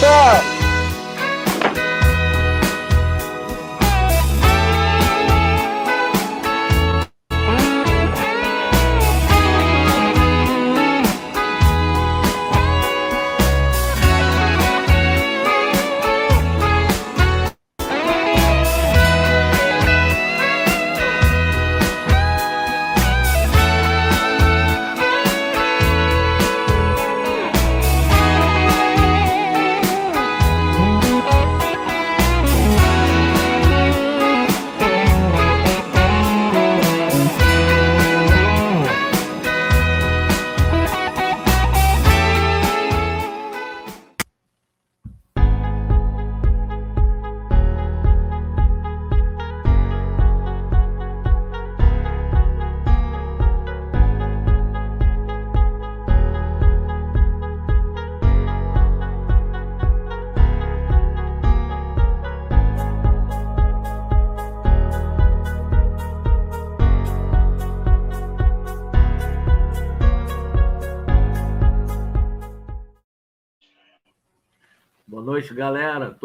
Vai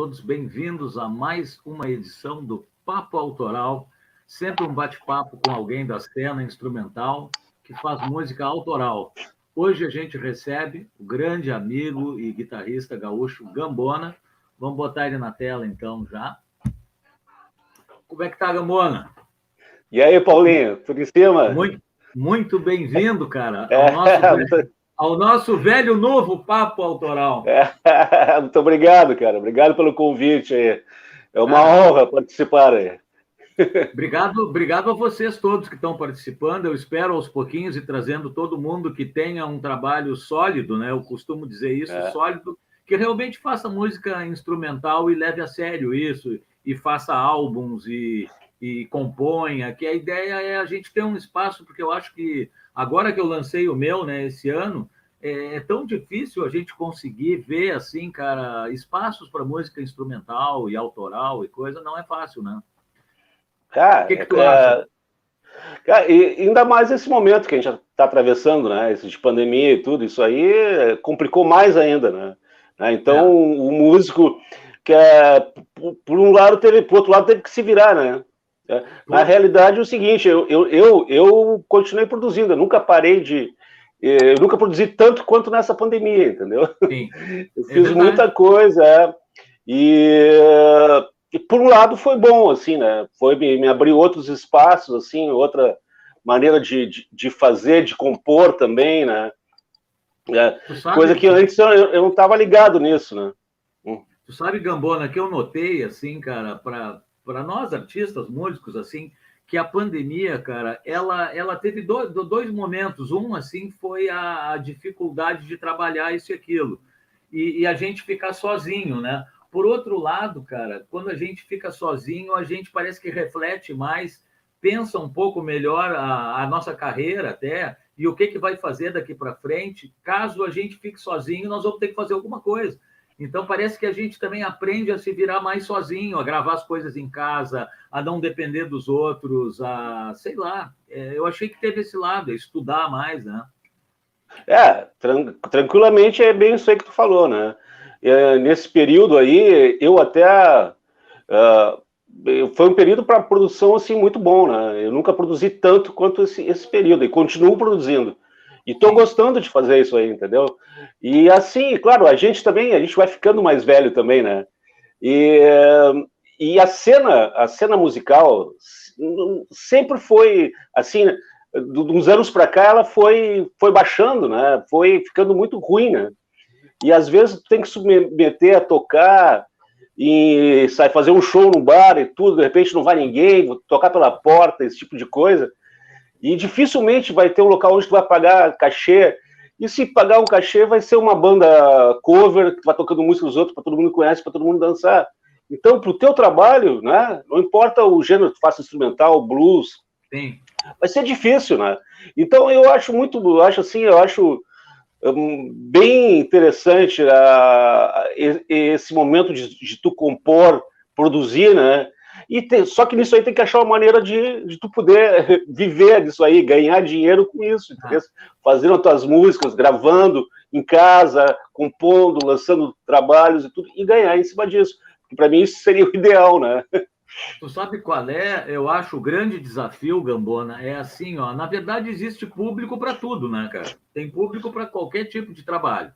Todos bem-vindos a mais uma edição do Papo Autoral, sempre um bate-papo com alguém da cena instrumental que faz música autoral. Hoje a gente recebe o grande amigo e guitarrista gaúcho Gambona. Vamos botar ele na tela então já. Como é que tá, Gambona? E aí, Paulinho, tudo em cima? Muito, muito bem-vindo, cara, ao é, nosso ao nosso velho novo papo autoral. É, muito obrigado, cara. Obrigado pelo convite aí. É uma ah, honra participar aí. Obrigado, obrigado a vocês todos que estão participando. Eu espero aos pouquinhos e trazendo todo mundo que tenha um trabalho sólido, né? Eu costumo dizer isso, é. sólido, que realmente faça música instrumental e leve a sério isso, e faça álbuns e, e componha, que a ideia é a gente ter um espaço, porque eu acho que Agora que eu lancei o meu, né, esse ano, é, é tão difícil a gente conseguir ver, assim, cara, espaços para música instrumental e autoral e coisa, não é fácil, né? Cara, o que, que tu é... acha? Cara, e ainda mais esse momento que a gente está atravessando, né? Esse de pandemia e tudo, isso aí complicou mais ainda, né? né então, é. o músico que é, por um lado teve, por outro lado teve que se virar, né? É, na realidade, é o seguinte, eu, eu, eu, eu continuei produzindo, eu nunca parei de. Eh, eu nunca produzi tanto quanto nessa pandemia, entendeu? Sim. Eu é fiz é muita coisa, é, e, e, por um lado foi bom, assim, né? Foi me, me abrir outros espaços, assim, outra maneira de, de, de fazer, de compor também, né? É, coisa que antes eu, eu não estava ligado nisso, né? Hum. Tu sabe, Gambona, que eu notei, assim, cara, para para nós artistas, músicos, assim, que a pandemia, cara, ela, ela teve dois, dois momentos. Um, assim, foi a, a dificuldade de trabalhar isso e aquilo. E, e, a gente ficar sozinho, né? Por outro lado, cara, quando a gente fica sozinho, a gente parece que reflete mais, pensa um pouco melhor a, a nossa carreira até, e o que, que vai fazer daqui para frente. Caso a gente fique sozinho, nós vamos ter que fazer alguma coisa. Então parece que a gente também aprende a se virar mais sozinho, a gravar as coisas em casa, a não depender dos outros, a sei lá. É, eu achei que teve esse lado, estudar mais, né? É, tran tranquilamente é bem isso aí que tu falou, né? É, nesse período aí, eu até uh, foi um período para produção assim muito bom, né? Eu nunca produzi tanto quanto esse, esse período e continuo produzindo. E estou gostando de fazer isso aí, entendeu? E assim, claro, a gente também, a gente vai ficando mais velho também, né? E, e a cena, a cena musical sempre foi assim, de uns anos para cá ela foi foi baixando, né? Foi ficando muito ruim, né? E às vezes tem que submeter a tocar e sai fazer um show no bar e tudo, de repente não vai ninguém, tocar pela porta, esse tipo de coisa. E dificilmente vai ter um local onde tu vai pagar cachê. E se pagar um cachê, vai ser uma banda cover que vai tocando música dos outros para todo mundo conhece, para todo mundo dançar. Então, para o teu trabalho, né, não importa o gênero que tu faça instrumental, blues, Sim. vai ser difícil, né? Então, eu acho muito, eu acho assim, eu acho um, bem interessante uh, esse momento de, de tu compor, produzir, né? E tem, só que nisso aí tem que achar uma maneira de, de tu poder viver disso aí, ganhar dinheiro com isso, ah. fazendo as tuas músicas, gravando em casa, compondo, lançando trabalhos e tudo, e ganhar em cima disso. Para mim isso seria o ideal, né? Tu sabe qual é? Eu acho o grande desafio, Gambona, é assim, ó. Na verdade, existe público para tudo, né, cara? Tem público para qualquer tipo de trabalho.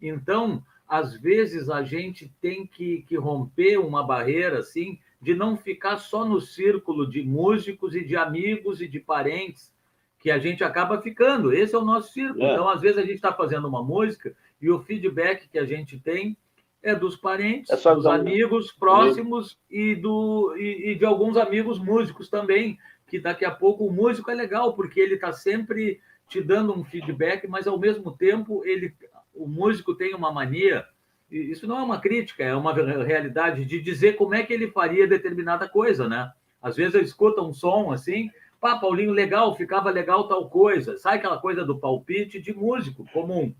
Então, às vezes, a gente tem que, que romper uma barreira, assim, de não ficar só no círculo de músicos e de amigos e de parentes que a gente acaba ficando. Esse é o nosso círculo. É. Então, às vezes, a gente está fazendo uma música e o feedback que a gente tem é dos parentes, é dos amigos próximos e, do, e, e, de alguns amigos músicos também, que daqui a pouco o músico é legal, porque ele está sempre te dando um feedback, mas ao mesmo tempo ele, o músico tem uma mania, isso não é uma crítica, é uma realidade de dizer como é que ele faria determinada coisa, né? Às vezes ele escuta um som assim, pá, Paulinho, legal, ficava legal tal coisa, sai aquela coisa do palpite de músico comum.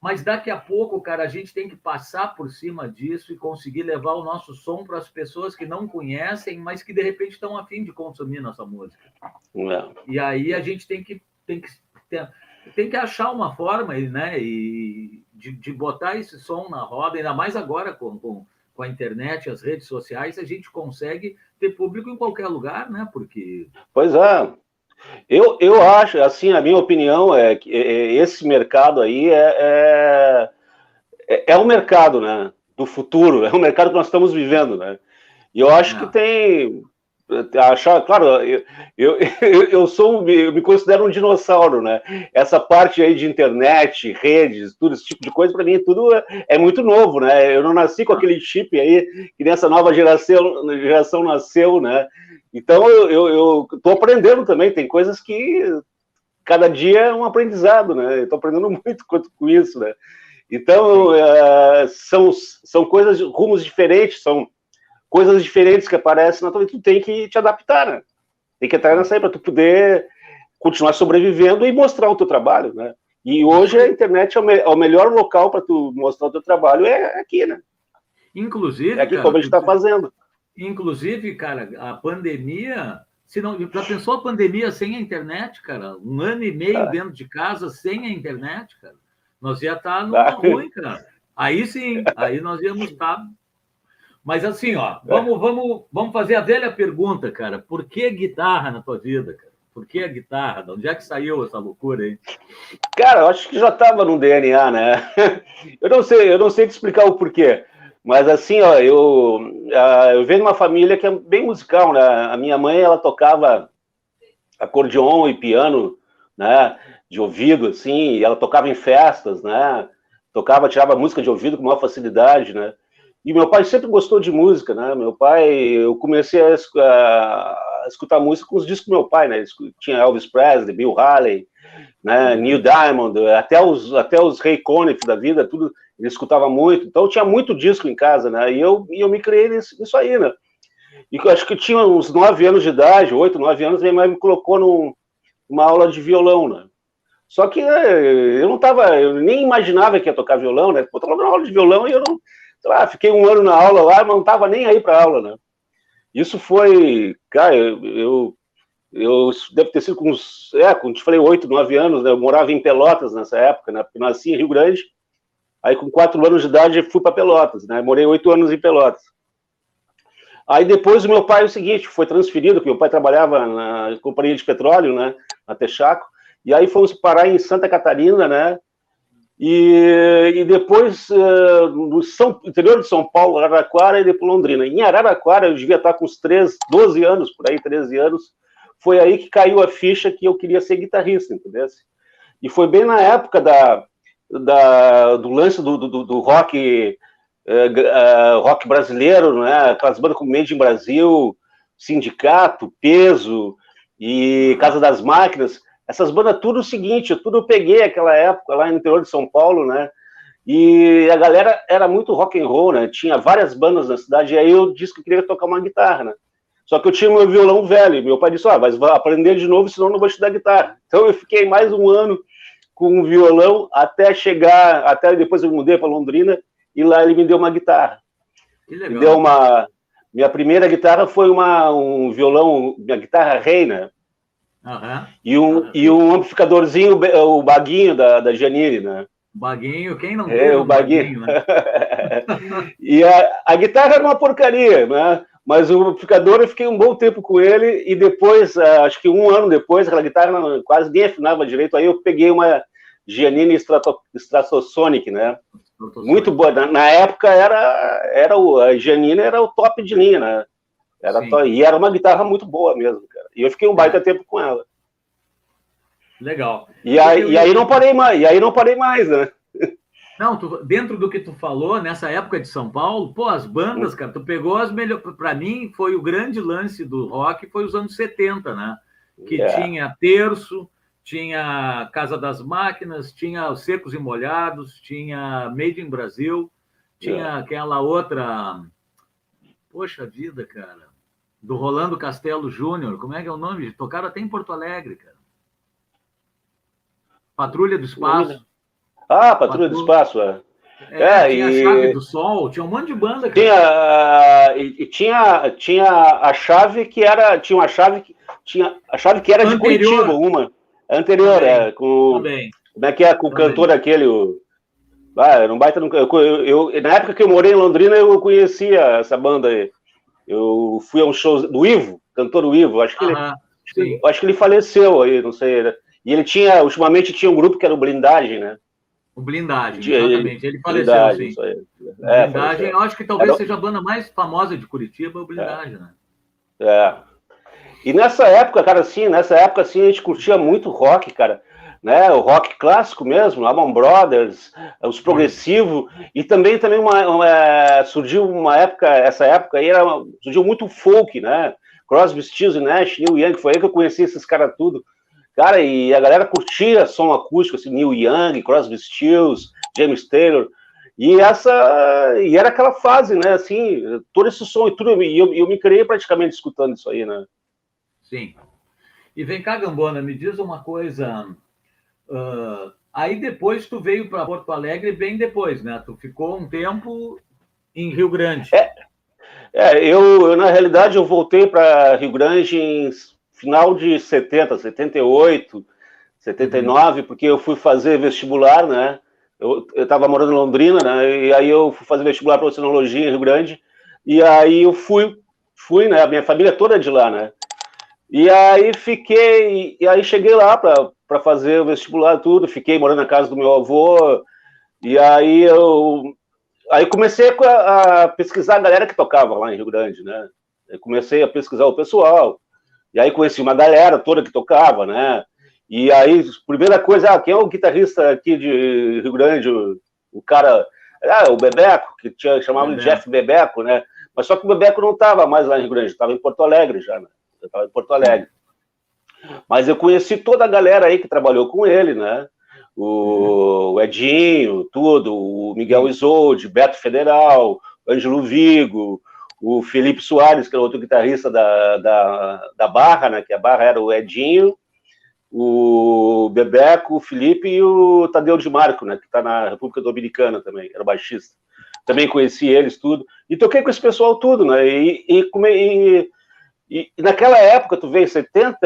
Mas daqui a pouco, cara, a gente tem que passar por cima disso e conseguir levar o nosso som para as pessoas que não conhecem, mas que de repente estão afim de consumir nossa música. Não. E aí a gente tem que, tem que, tem, tem que achar uma forma né, e de, de botar esse som na roda, ainda mais agora com, com, com a internet, as redes sociais, a gente consegue ter público em qualquer lugar, né? Porque. Pois é. Eu, eu acho, assim, a minha opinião é que é, é, esse mercado aí é, é, é o mercado, né, do futuro, é o mercado que nós estamos vivendo, né, e eu acho que tem, achar, claro, eu, eu, eu sou, eu me considero um dinossauro, né, essa parte aí de internet, redes, tudo esse tipo de coisa, para mim tudo é, é, muito novo, né, eu não nasci com aquele chip aí, que nessa nova geração, geração nasceu, né, então, eu estou aprendendo também, tem coisas que cada dia é um aprendizado, né? Estou aprendendo muito com isso, né? Então, uh, são, são coisas, rumos diferentes, são coisas diferentes que aparecem na tua vida, tu tem que te adaptar, né? Tem que entrar nessa aí para tu poder continuar sobrevivendo e mostrar o teu trabalho, né? E hoje a internet é o, me é o melhor local para tu mostrar o teu trabalho, é aqui, né? Inclusive, é aqui cara, como a gente está fazendo. Inclusive, cara, a pandemia. Se não, já pensou a pandemia sem a internet, cara? Um ano e meio ah. dentro de casa sem a internet, cara? Nós ia estar no ah. ruim, cara. Aí sim, aí nós íamos estar. Mas assim, ó, vamos, vamos, vamos fazer a velha pergunta, cara. Por que guitarra na tua vida, cara? Por que a guitarra? De onde é que saiu essa loucura aí? Cara, eu acho que já estava no DNA, né? Eu não sei, eu não sei te explicar o porquê. Mas assim, ó, eu, eu venho de uma família que é bem musical, né? A minha mãe, ela tocava acordeon e piano, né? De ouvido, assim, e ela tocava em festas, né? Tocava, tirava música de ouvido com maior facilidade, né? E meu pai sempre gostou de música, né? Meu pai, eu comecei a, a, escutar música com os discos do meu pai, né? Tinha Elvis Presley, Bill Haley, né? Neil Diamond, até os, até os Ray Conniff da vida, tudo ele escutava muito, então tinha muito disco em casa, né? E eu, e eu me criei nisso, nisso aí, né? E eu acho que eu tinha uns nove anos de idade, oito, nove anos, minha mãe me colocou num, numa aula de violão, né? Só que né, eu não tava, eu nem imaginava que ia tocar violão, né? Eu tava na aula de violão e eu não, lá, fiquei um ano na aula lá, mas não tava nem aí pra aula, né? Isso foi, cara, eu, eu, eu deve ter sido com uns, é, como te falei, oito, nove anos, né? Eu morava em Pelotas nessa época, né? Porque nasci em Rio Grande, Aí, com quatro anos de idade, fui para Pelotas, né? Morei oito anos em Pelotas. Aí, depois, o meu pai, é o seguinte, foi transferido, porque meu pai trabalhava na companhia de petróleo, né? Na Texaco. E aí, fomos parar em Santa Catarina, né? E, e depois, uh, no São, interior de São Paulo, Araraquara e depois Londrina. Em Araraquara, eu devia estar com uns 13, 12 anos, por aí, 13 anos. Foi aí que caiu a ficha que eu queria ser guitarrista, entendeu? E foi bem na época da, da, do lance do, do, do rock, uh, rock brasileiro, né? aquelas bandas como Made in Brasil, Sindicato, Peso e Casa das Máquinas, essas bandas tudo o seguinte, tudo eu peguei aquela época lá no interior de São Paulo, né? E a galera era muito rock and roll, né? Tinha várias bandas na cidade, e aí eu disse que eu queria tocar uma guitarra, né? Só que eu tinha meu violão velho, meu pai disse, ah, mas vai aprender de novo, senão não vou te dar guitarra. Então eu fiquei mais um ano com um violão até chegar, até depois eu mudei para Londrina e lá ele me deu uma guitarra. Que legal. Me deu uma, minha primeira guitarra foi uma, um violão, minha guitarra Reina. Uhum. E, um, uhum. e um amplificadorzinho, o baguinho da, da Janine, né? Baguinho, quem não é, o baguinho, baguinho né? e a, a guitarra era uma porcaria, né? Mas o amplificador eu fiquei um bom tempo com ele e depois, ah, acho que um ano depois, aquela guitarra quase nem afinava direito, aí eu peguei uma Giannini Strato, Stratosonic, né? Muito boa. Na, na, época era, era o, a Giannini era o top de linha, né? Era to, e era uma guitarra muito boa mesmo, cara. E eu fiquei um baita tempo com ela. Legal. E aí, e aí não parei mais, e aí não parei mais, né? Não, tu, dentro do que tu falou, nessa época de São Paulo, pô, as bandas, cara, tu pegou as melhores. Para mim, foi o grande lance do rock, foi os anos 70, né? Que yeah. É. tinha terço, tinha Casa das Máquinas, tinha os Secos e Molhados, tinha Made in Brasil, tinha yeah. É. aquela outra. Poxa vida, cara. Do Rolando Castelo Júnior, como é que é o nome? Tocaram até em Porto Alegre, cara. Patrulha do Espaço. Ah, Patrulha do Espaço, é. É, é tinha e... a Chave do Sol, tinha um monte de banda. Cara. Tinha, e, tinha, tinha a chave que era, tinha uma chave que tinha a chave que era Anterior. de Curitiba, uma anterior, Também. é com Também. como é que é com o cantor aquele, o ah, era um baita eu, eu, eu, na época que eu morei em Londrina eu conhecia essa banda aí. Eu fui a um show do Ivo, cantor do Ivo, acho que ele, acho que, ele faleceu aí, não sei. E ele tinha, ultimamente tinha um grupo que era o Blindagem, né? O Blindagem, exatamente. Ele faleceu, blindagem, sim. É, blindagem, eu acho que talvez Era... seja a banda mais famosa de Curitiba, o Blindagem, é. né? É. E nessa época, cara, assim, nessa época, assim, a gente curtia muito rock, cara. Né, o rock clássico mesmo, Amon Brothers, os progressivos, e também também uma, uma, é, surgiu uma época, essa época aí era, surgiu muito folk, né? Crosby, Stills Nash, Neil Young, foi aí que eu conheci esses caras tudo. Cara, e a galera curtia som acústico, assim, Neil Young, Crosby Stills, James Taylor, e essa e era aquela fase, né, assim, todo esse som e tudo, e eu, eu me criei praticamente escutando isso aí, né? Sim. E vem cá, Gambona, me diz uma coisa, uh, aí depois tu veio para Porto Alegre bem depois, né? Tu ficou um tempo em Rio Grande. É, é eu, eu na realidade eu voltei para Rio Grande em final de 70, 78, 79, porque eu fui fazer vestibular, né? Eu estava morando em Londrina, né? E aí eu fui fazer vestibular para oceanologia em Rio Grande. E aí eu fui, fui, né? A minha família toda é de lá, né? E aí fiquei, e aí cheguei lá para fazer o vestibular tudo, fiquei morando na casa do meu avô. E aí eu aí comecei a, a pesquisar a galera que tocava lá em Rio Grande, né? Eu comecei a pesquisar o pessoal. E aí conheci uma galera toda que tocava, né? E aí, primeira coisa, ah, quem é o guitarrista aqui de Rio Grande? O, o cara, ah, o Bebeco, que tinha, chamava de Jeff Bebeco, né? Mas só que o Bebeco não estava mais lá em Rio Grande, estava em Porto Alegre já, né? Estava em Porto Alegre. Mas eu conheci toda a galera aí que trabalhou com ele, né? O, o Edinho, tudo, o Miguel Isolde, Beto Federal, Ângelo Vigo, o Felipe Soares, que era outro guitarrista da, da, da Barra, né, que a Barra era o Edinho, o Bebeco, o Felipe e o Tadeu de Marco, né, que está na República Dominicana também, era baixista. Também conheci eles tudo, e toquei com esse pessoal tudo, né, e, e, e, e naquela época, tu veio 70,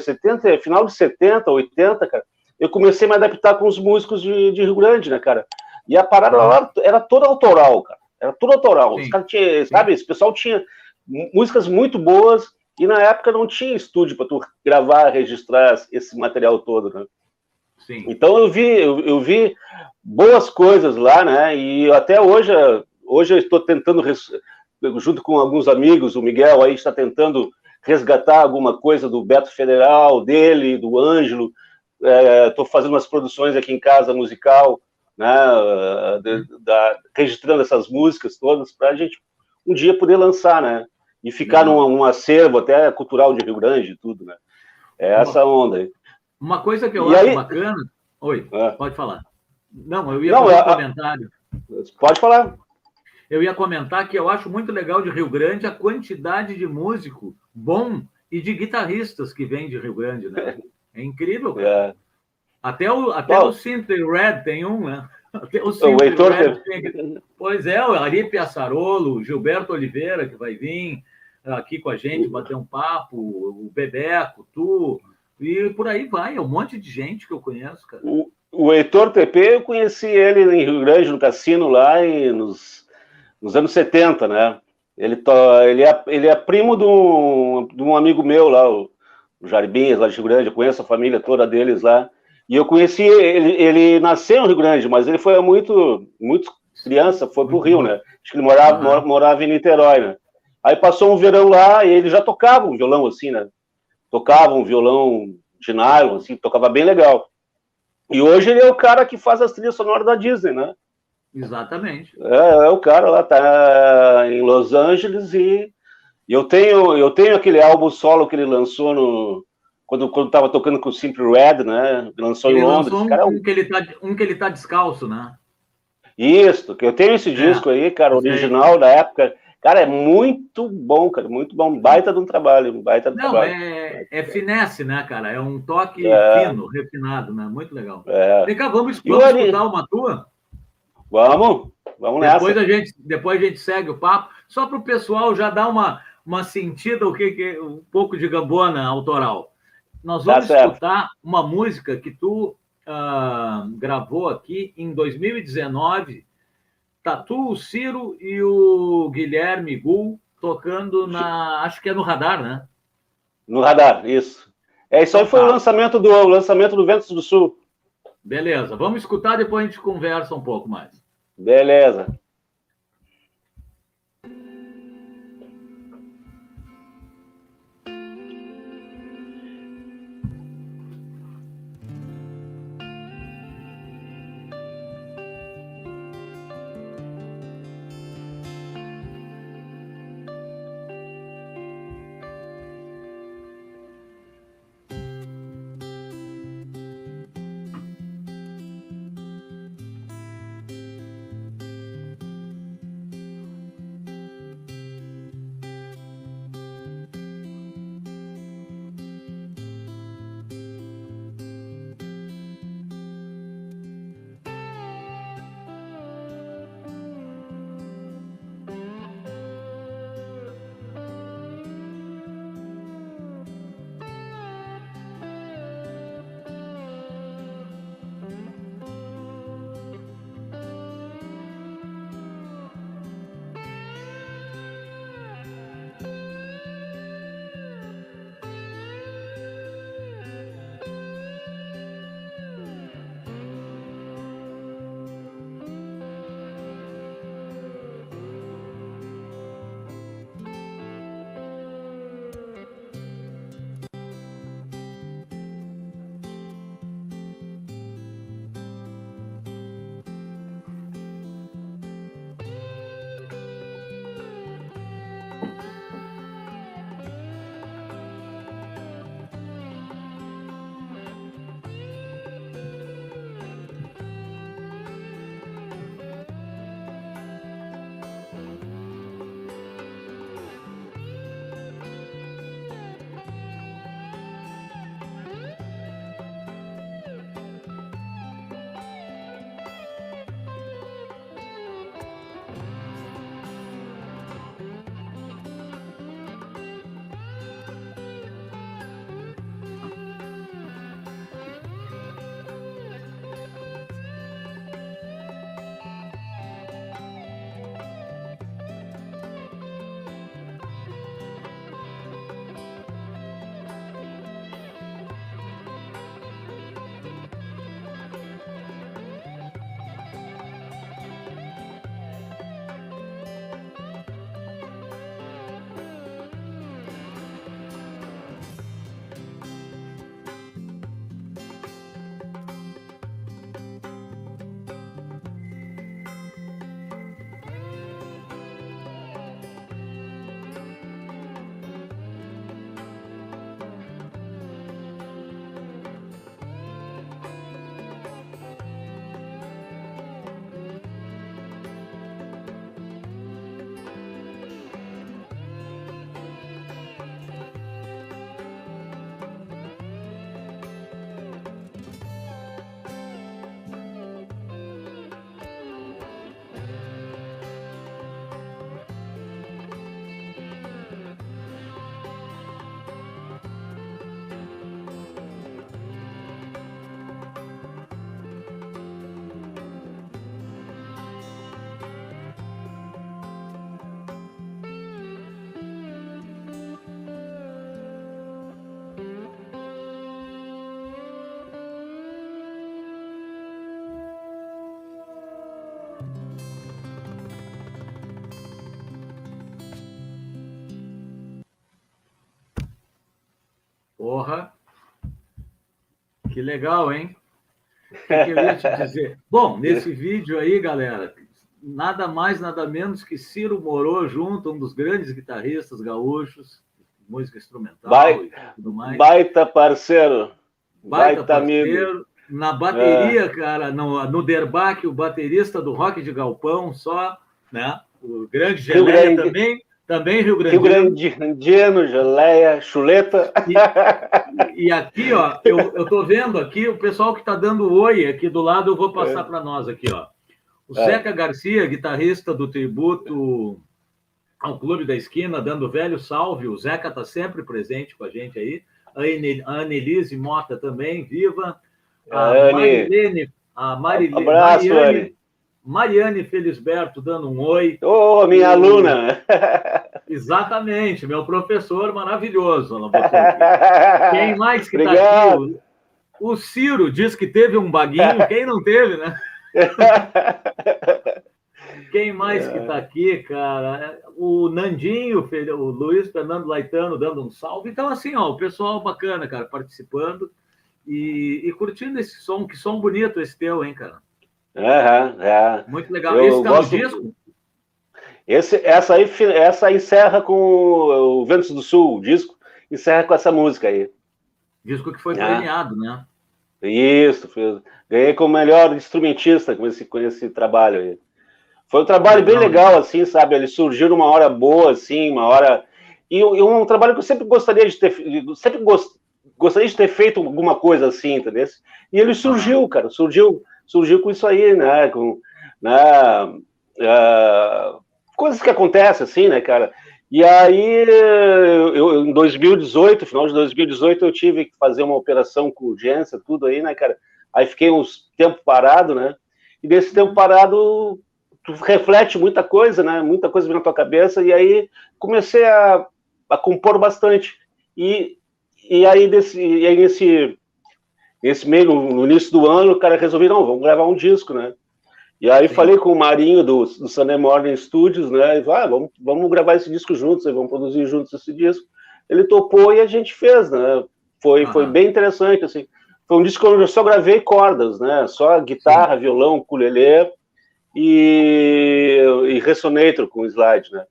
70, final de 70, 80, cara, eu comecei a me adaptar com os músicos de, de Rio Grande, né, cara, e a parada lá era toda autoral, cara. Era tudo autoral. Os caras tinham, sabe, esse pessoal tinha músicas muito boas e na época não tinha estúdio para tu gravar, registrar esse material todo, né? Sim. Então eu vi, eu, eu, vi boas coisas lá, né? E até hoje, hoje eu estou tentando, junto com alguns amigos, o Miguel aí está tentando resgatar alguma coisa do Beto Federal, dele, do Ângelo. Estou é, fazendo umas produções aqui em casa musical né, de, da, registrando essas músicas todas para a gente um dia poder lançar, né? E ficar num, num, acervo até cultural de Rio Grande e tudo, né? É essa onda aí. Uma coisa que eu e acho aí... bacana. Oi, é. pode falar. Não, eu ia Não, fazer um comentário. Pode falar. Eu ia comentar que eu acho muito legal de Rio Grande a quantidade de músico bom e de guitarristas que vem de Rio Grande, né? É incrível, cara. É. Até o, até o Synth Red tem um, né? o, o Heitor... Pois é, o Ari Piaçarolo, o Gilberto Oliveira, que vai vir aqui com a gente bater um papo, o Bebeco, tu, e por aí vai, é um monte de gente que eu conheço, cara. O, o Heitor TP, eu conheci ele em Rio Grande, no cassino lá, e nos, nos anos 70, né? Ele, to, ele, é, ele é primo de um, de um amigo meu lá, o, o Jarbinhas, lá de Rio Grande, eu conheço a família toda deles lá. E eu conheci, ele, ele nasceu no Rio Grande, mas ele foi muito, muito criança, foi pro Rio, né? Acho que ele morava, morava em Niterói, né? Aí passou um verão lá e ele já tocava um violão assim, né? Tocava um violão de nylon, assim, tocava bem legal. E hoje ele é o cara que faz as trilhas sonoras da Disney, né? Exatamente. É, é o cara lá, tá em Los Angeles e, eu tenho eu tenho aquele álbum solo que ele lançou no quando quando tava tocando com o Simple Red, né? Lançou ele em Londres. Lançou um, cara, é um... que ele tá um que ele tá descalço, né? Isso, que eu tenho esse é. disco aí, cara, original da época. Cara, é muito bom, cara, muito bom. Baita de um trabalho, baita de um Não, trabalho. É, é finesse, né, cara? É um toque é. fino, refinado, né? Muito legal. É. Vem cá, vamos, vamos escutar uma tua? Vamos, vamos nessa. Depois a gente, depois a gente segue o papo, só para o pessoal já dar uma, uma sentida, o que, que um pouco de gambona autoral. Nós vamos tá escutar uma música que tu uh, gravou aqui em 2019 Tatu, o Ciro e o Guilherme Gul tocando na. Acho que é no radar, né? No radar, isso. É, isso aí foi o lançamento do o lançamento do Ventos do Sul. Beleza, vamos escutar, depois a gente conversa um pouco mais. Beleza. Que legal, hein? O que, que eu ia te dizer? Bom, nesse vídeo aí, galera, nada mais, nada menos que Ciro Morô junto, um dos grandes guitarristas gaúchos, música instrumental Vai, e tudo mais. Baita parceiro. Baita, baita parceiro. Amigo. Na bateria, é. cara, no, no Derbach, o baterista do Rock de Galpão, só, né? O grande Geleia também, também Rio Grande. Rio Grandiano, Geleia, Chuleta. E, e, aqui, ó, eu, tô vendo aqui o pessoal que está dando oi aqui do lado, eu vou passar é. para nós aqui, ó. O é. Zeca Garcia, guitarrista do tributo ao Clube da Esquina, dando velho salve. O Zeca está sempre presente com a gente aí. A Annelise Mota também, viva. A Marilene, a Marilene, Abraço, Mariane, Mariane Felisberto dando um oi. Ô, oh, minha e... aluna! Exatamente, meu professor maravilhoso. Quem mais que está aqui? O Ciro diz que teve um baguinho, quem não teve, né? Quem mais que está aqui, cara? O Nandinho, o Luiz Fernando Laitano dando um salve. Então, assim, ó, o pessoal bacana, cara, participando e, e curtindo esse som. Que som bonito esse teu, hein, cara? Uhum, é. Muito legal. Eu esse tá gosto... disco? Esse, essa aí essa encerra com o Ventos do Sul, o disco, encerra com essa música aí. Disco que foi é. premiado, né? Isso, ganhei como melhor instrumentista com esse, com esse trabalho aí. Foi um trabalho bem legal, assim, sabe? Ele surgiu numa hora boa, assim, uma hora. E, e um trabalho que eu sempre gostaria de ter. Sempre gost, gostaria de ter feito alguma coisa assim, entendeu? E ele surgiu, cara, surgiu, surgiu com isso aí, né? Com, né? Uh, coisas que acontecem, assim, né, cara? E aí, eu, em 2018, final de 2018, eu tive que fazer uma operação com urgência, tudo aí, né, cara? Aí fiquei uns tempo parado, né? E desse tempo parado, tu reflete muita coisa, né? Muita coisa vem na tua cabeça, e aí comecei a, a compor bastante. E, e aí, desse, e aí nesse, nesse meio, no, início do ano, o cara resolveu, não, vamos gravar um disco, né? E aí Sim. falei com o Marinho do, do Sunday Morning Studios, né? E ah, vamos, vamos gravar esse disco juntos, vamos produzir juntos esse disco. Ele topou e a gente fez, né? Foi, foi bem interessante, assim. Foi um disco onde eu só gravei cordas, né? Só guitarra, Sim. violão, ukulele, e, e Resonator com slide, né?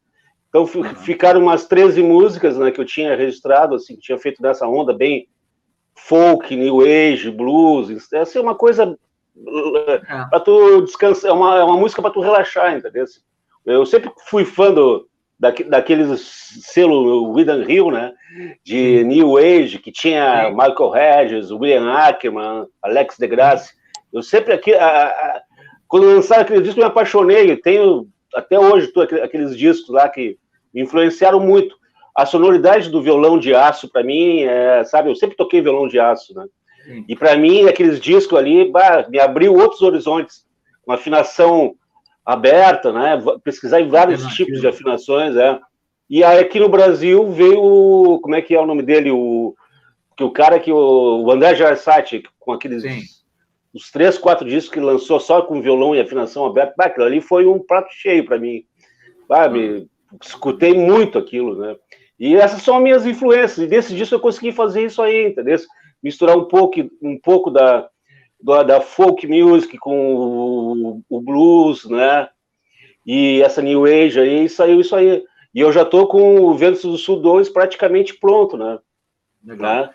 Então ficaram umas 13 músicas né, que eu tinha registrado, assim, que tinha feito nessa onda bem folk, new age, blues, assim, uma coisa é. para tu descansar, é uma, é uma música para tu relaxar, entendeu? Eu sempre fui fã do, daqu, daqueles selo Widan Hill, né? De New Age, que tinha Sim. Michael Hedges, William Ackerman, Alex DeGrasse. Eu sempre aqui, a, a, quando lançaram aquele disco, eu me apaixonei. Tenho até hoje aqueles discos lá que me influenciaram muito. A sonoridade do violão de aço, para mim, é, sabe, eu sempre toquei violão de aço, né? E para mim, aqueles discos ali, bah, me abriu outros horizontes, uma afinação aberta, né? Pesquisar em vários tipos de afinações, é. E aí aqui no Brasil veio, como é que é o nome dele? O, que o cara que o, o André Jarsati, com aqueles Sim os três, quatro discos que lançou só com violão e afinação aberta, bah, aquilo ali foi um prato cheio para mim. Bah, me, escutei muito aquilo, né? E essas são as minhas influências, e desse disco eu consegui fazer isso aí, entendeu? Misturar um pouco, um pouco da, da, da folk music com o, o, blues, né? E essa new age aí, saiu isso aí. E eu já tô com o Ventos do Sul 2 praticamente pronto, né? Legal. Né?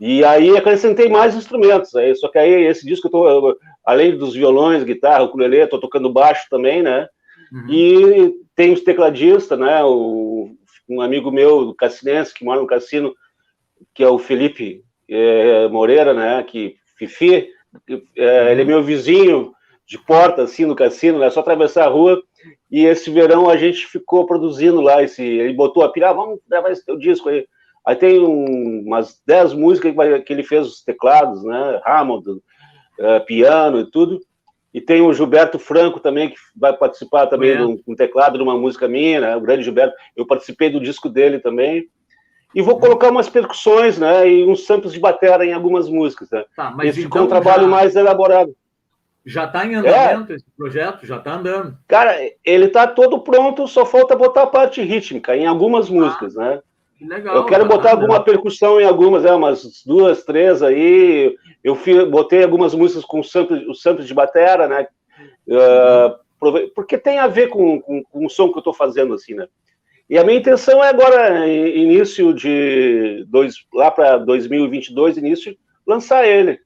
E aí acrescentei mais instrumentos. Aí, só que aí esse disco eu tô, além dos violões, guitarra, ukulele, estou tocando baixo também, né? Uhum. E tem os tecladistas, né? O, um amigo meu, do Cassinense, que mora no cassino, que é o Felipe é, Moreira, né? Que Fifi, é, ele é meu vizinho de porta, assim, no cassino, né? Só atravessar a rua. E esse verão a gente ficou produzindo lá esse. Ele botou a pilha, ah, vamos gravar esse teu disco aí. Aí tem um, umas 10 músicas que, ele fez os teclados, né? Hammond, uh, piano e tudo. E tem o Gilberto Franco também, que vai participar também é. de um, teclado de uma música minha, né? O grande Gilberto. Eu participei do disco dele também. E vou colocar umas percussões, né? E uns samples de bateria em algumas músicas, né? Tá, mas Esse então ficou um trabalho já... mais elaborado. Já está em andamento é. esse projeto? Já está andando? Cara, ele está todo pronto, só falta botar a parte rítmica em algumas músicas, ah. né? Legal, eu quero botar alguma percussão em algumas, é, umas duas, três aí. Eu fui, botei algumas músicas com o sample, o sample de batera, né? Uh, porque tem a ver com, com, com o som que eu estou fazendo, assim, né? E a minha intenção é agora, início de dois, lá para 2022, início, lançar ele.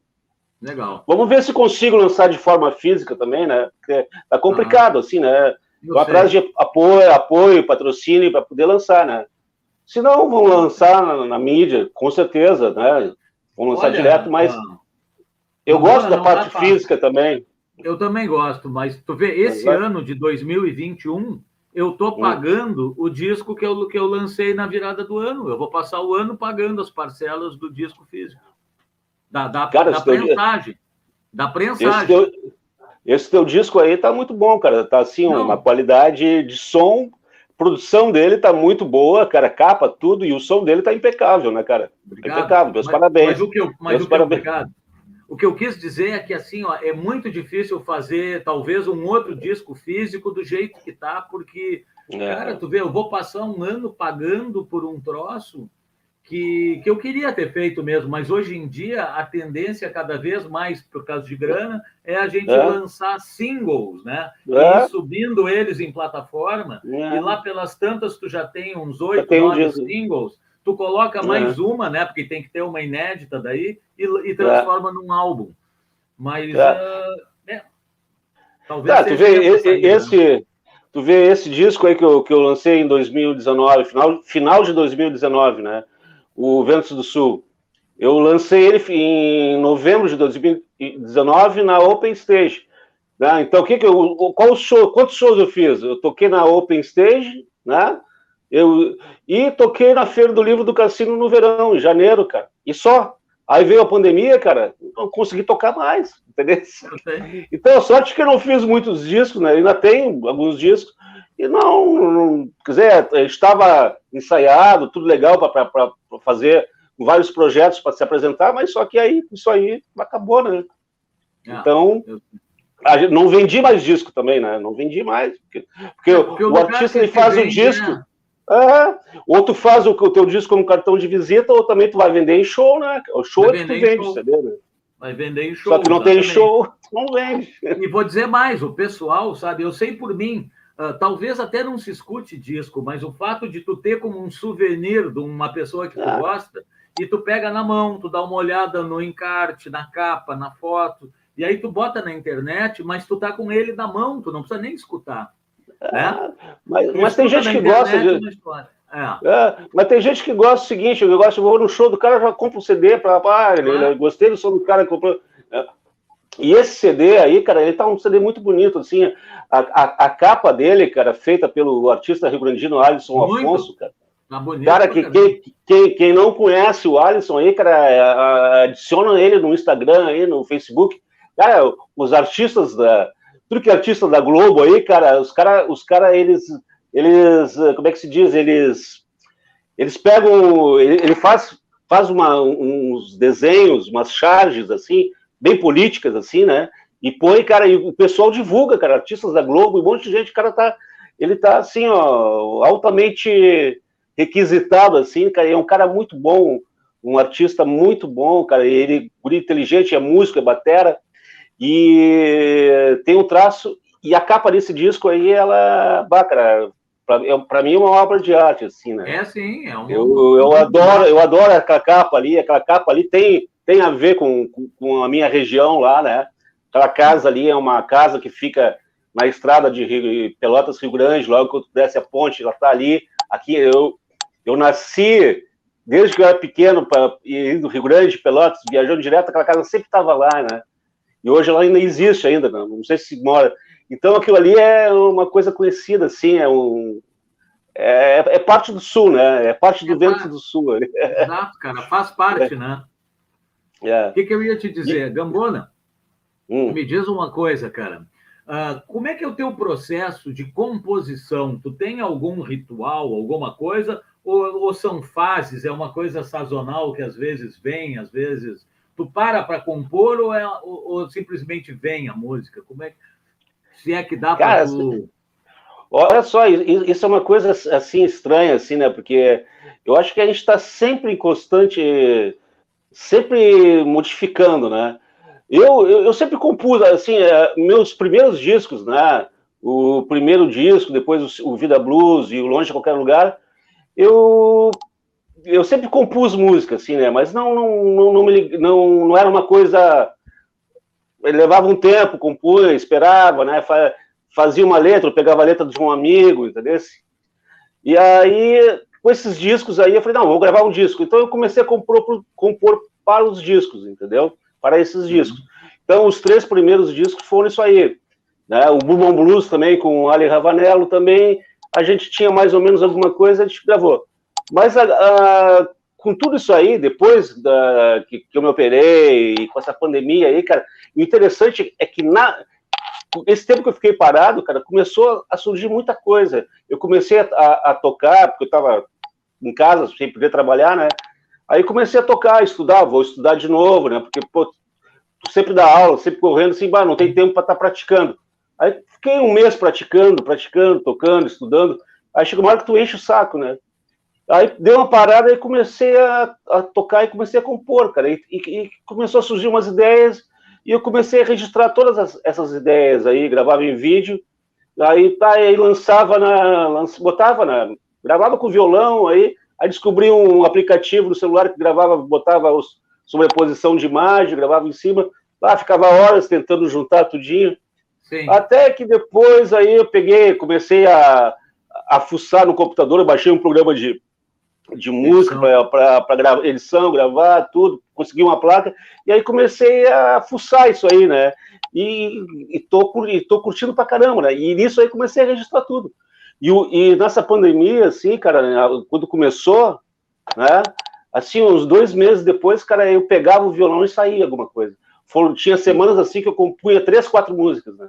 Legal. Vamos ver se consigo lançar de forma física também, né? Porque tá complicado, ah, assim, né? Vou atrás de apoio, apoio, patrocínio para poder lançar, né? Se não, vão lançar na, na, mídia, com certeza, né? Vão lançar Olha, direto, mas ah, eu gosto da parte física também. Eu também gosto, mas tu vê, esse ano de 2021, eu tô hum. pagando hum. o disco que eu, que eu lancei na virada do ano. Eu vou passar o ano pagando as parcelas do disco físico. Da, da, cara, da prensagem. Teu... Da prensagem. Esse teu, esse teu disco aí tá muito bom, cara. Tá assim, Não. uma qualidade de som, produção dele tá muito boa, cara, capa, tudo, e o som dele tá impecável, né, cara? Obrigado. Impecável, meus mas, parabéns. Mas o que eu, mas o que parabéns. Eu, o que eu quis dizer é que assim, ó, é muito difícil fazer talvez um outro disco físico do jeito que tá, porque, é. cara, tu vê, eu vou passar um ano pagando por um troço que, que eu queria ter feito mesmo, mas hoje em dia a tendência, cada vez mais por causa de grana, é a gente é. lançar singles, né? É. E subindo eles em plataforma, é. e lá pelas tantas tu já tem uns oito, nove singles, tu coloca mais é. uma, né? Porque tem que ter uma inédita daí, e, e transforma num álbum. Mas uh, talvez. Ah, tu vê, esse, esse, tu vê esse disco aí que eu, que eu lancei em 2019, final, final de 2019, né? O Ventos do Sul. Eu lancei ele em novembro de 2019 na Open Stage. Né? Então, o que que eu, qual show, quantos shows eu fiz? Eu toquei na Open Stage, né? Eu, e toquei na Feira do Livro do Cassino no verão, em janeiro, cara. E só. Aí veio a pandemia, cara, não consegui tocar mais, entendeu? Então, sorte que eu não fiz muitos discos, né? Ainda tenho alguns discos, e não, não quer dizer, estava ensaiado, tudo legal para fazer vários projetos para se apresentar, mas só que aí isso aí acabou, né? Ah, então, eu... não vendi mais disco também, né? Não vendi mais, porque, porque, é, porque o, o artista ele faz o disco. Né? É, ou tu faz o, o teu disco como cartão de visita, ou também tu vai vender em show, né? O show vai é que tu vende, show. Né? Vai vender em show. Só que não exatamente. tem show, não vende. E vou dizer mais, o pessoal, sabe, eu sei por mim, Uh, talvez até não se escute disco, mas o fato de tu ter como um souvenir de uma pessoa que tu ah. gosta, e tu pega na mão, tu dá uma olhada no encarte, na capa, na foto, e aí tu bota na internet, mas tu tá com ele na mão, tu não precisa nem escutar. Né? Ah, mas, mas tem gente que gosta de. É. É, mas tem gente que gosta do seguinte, eu gosto, eu vou no show do cara, já compra um CD para ah, ah. gostei do som do cara, comprou. É. E esse CD aí, cara, ele tá um CD muito bonito, assim, a, a, a capa dele, cara, feita pelo artista rio-grandino Alisson muito. Afonso, cara. Tá bonito, cara, que, quem, quem, quem não conhece o Alisson aí, cara, adiciona ele no Instagram aí, no Facebook. Cara, os artistas da. Tudo que é artista da Globo aí, cara, os cara, os cara, eles, eles, como é que se diz? Eles, eles pegam, ele, ele faz, faz uma, uns desenhos, umas charges assim, bem políticas, assim, né? E põe, cara, e o pessoal divulga, cara, artistas da Globo, um monte de gente, o cara tá, ele tá, assim, ó, altamente requisitado, assim, cara, é um cara muito bom, um artista muito bom, cara, ele é inteligente, é músico, é batera, e tem um traço, e a capa desse disco aí, ela, bah, cara, para mim é uma obra de arte, assim, né? É, sim, é um... Eu, eu adoro, eu adoro aquela capa ali, aquela capa ali tem tem a ver com, com, a minha região lá, né? Aquela casa ali é uma casa que fica na estrada de Rio, Pelotas, Rio Grande, logo que tu desce a ponte, ela está ali. Aqui eu, eu nasci, desde que eu era pequeno, para ir do Rio Grande, Pelotas, viajando direto, aquela casa sempre estava lá, né? E hoje ela ainda existe ainda, não, não sei se mora. Então aquilo ali é uma coisa conhecida, assim, é um, é, é, parte do sul, né? É parte do é vento do sul. Exato, cara, faz parte, é. né? É. O que, que, eu ia te dizer? Gambona, hum. me diz uma coisa, cara. Uh, como é que é o teu processo de composição? Tu tem algum ritual, alguma coisa? Ou, ou são fases? É uma coisa sazonal que às vezes vem, às vezes... Tu para para compor ou, é, ou, ou, simplesmente vem a música? Como é que... Se é que dá para tu... Olha só, isso é uma coisa assim estranha, assim, né? Porque eu acho que a gente está sempre em constante, sempre modificando, né? Eu, eu, eu sempre compus, assim, é, meus primeiros discos, né? O primeiro disco, depois o, Vida Blues e o Longe de Qualquer Lugar, eu, eu sempre compus música, assim, né? Mas não, não, não, não, me, não, não era uma coisa. Levava um tempo, compunha, esperava, né? Fazia uma letra, eu pegava a letra de um amigo, entendeu? E aí, com esses discos aí, eu falei, não, vou gravar um disco. Então eu comecei a compor, compor para os discos, entendeu? Para esses uhum. discos. Então, os três primeiros discos foram isso aí. Né? O Bourbon Blues também, com o Ali Ravanello também, a gente tinha mais ou menos alguma coisa, a gente gravou. Mas a, a, com tudo isso aí, depois da, que, que, eu me operei, e com essa pandemia aí, cara, o interessante é que na, esse tempo que eu fiquei parado, cara, começou a surgir muita coisa. Eu comecei a, a, a tocar, porque eu estava em casa, sem poder trabalhar, né? Aí comecei a tocar, estudar, vou estudar de novo, né? Porque, pô, sempre dá aula, sempre correndo, assim, bah, não tem tempo para estar tá praticando. Aí fiquei um mês praticando, praticando, tocando, estudando. Aí chegou uma hora que tu enche o saco, né? Aí deu uma parada e comecei a, a tocar e comecei a compor, cara. E, e, e, começou a surgir umas ideias e eu comecei a registrar todas as, essas ideias aí, gravava em vídeo. Aí tá, aí lançava na, botava na, gravava com violão aí. Aí descobri um aplicativo no celular que gravava, botava os sobreposição de imagem, gravava em cima. Lá ficava horas tentando juntar tudinho. Sim. Até que depois aí eu peguei, comecei a, a fuçar no computador, eu baixei um programa de, de música para gravar, edição, gravar, tudo, consegui uma placa, e aí comecei a fuçar isso aí, né? E, e, tô, e tô curtindo pra caramba, né? E nisso aí comecei a registrar tudo. E, e nessa pandemia, assim, cara, quando começou, né? Assim, uns dois meses depois, cara, eu pegava o violão e saía alguma coisa. Foram, tinha semanas assim que eu compunha três, quatro músicas, né?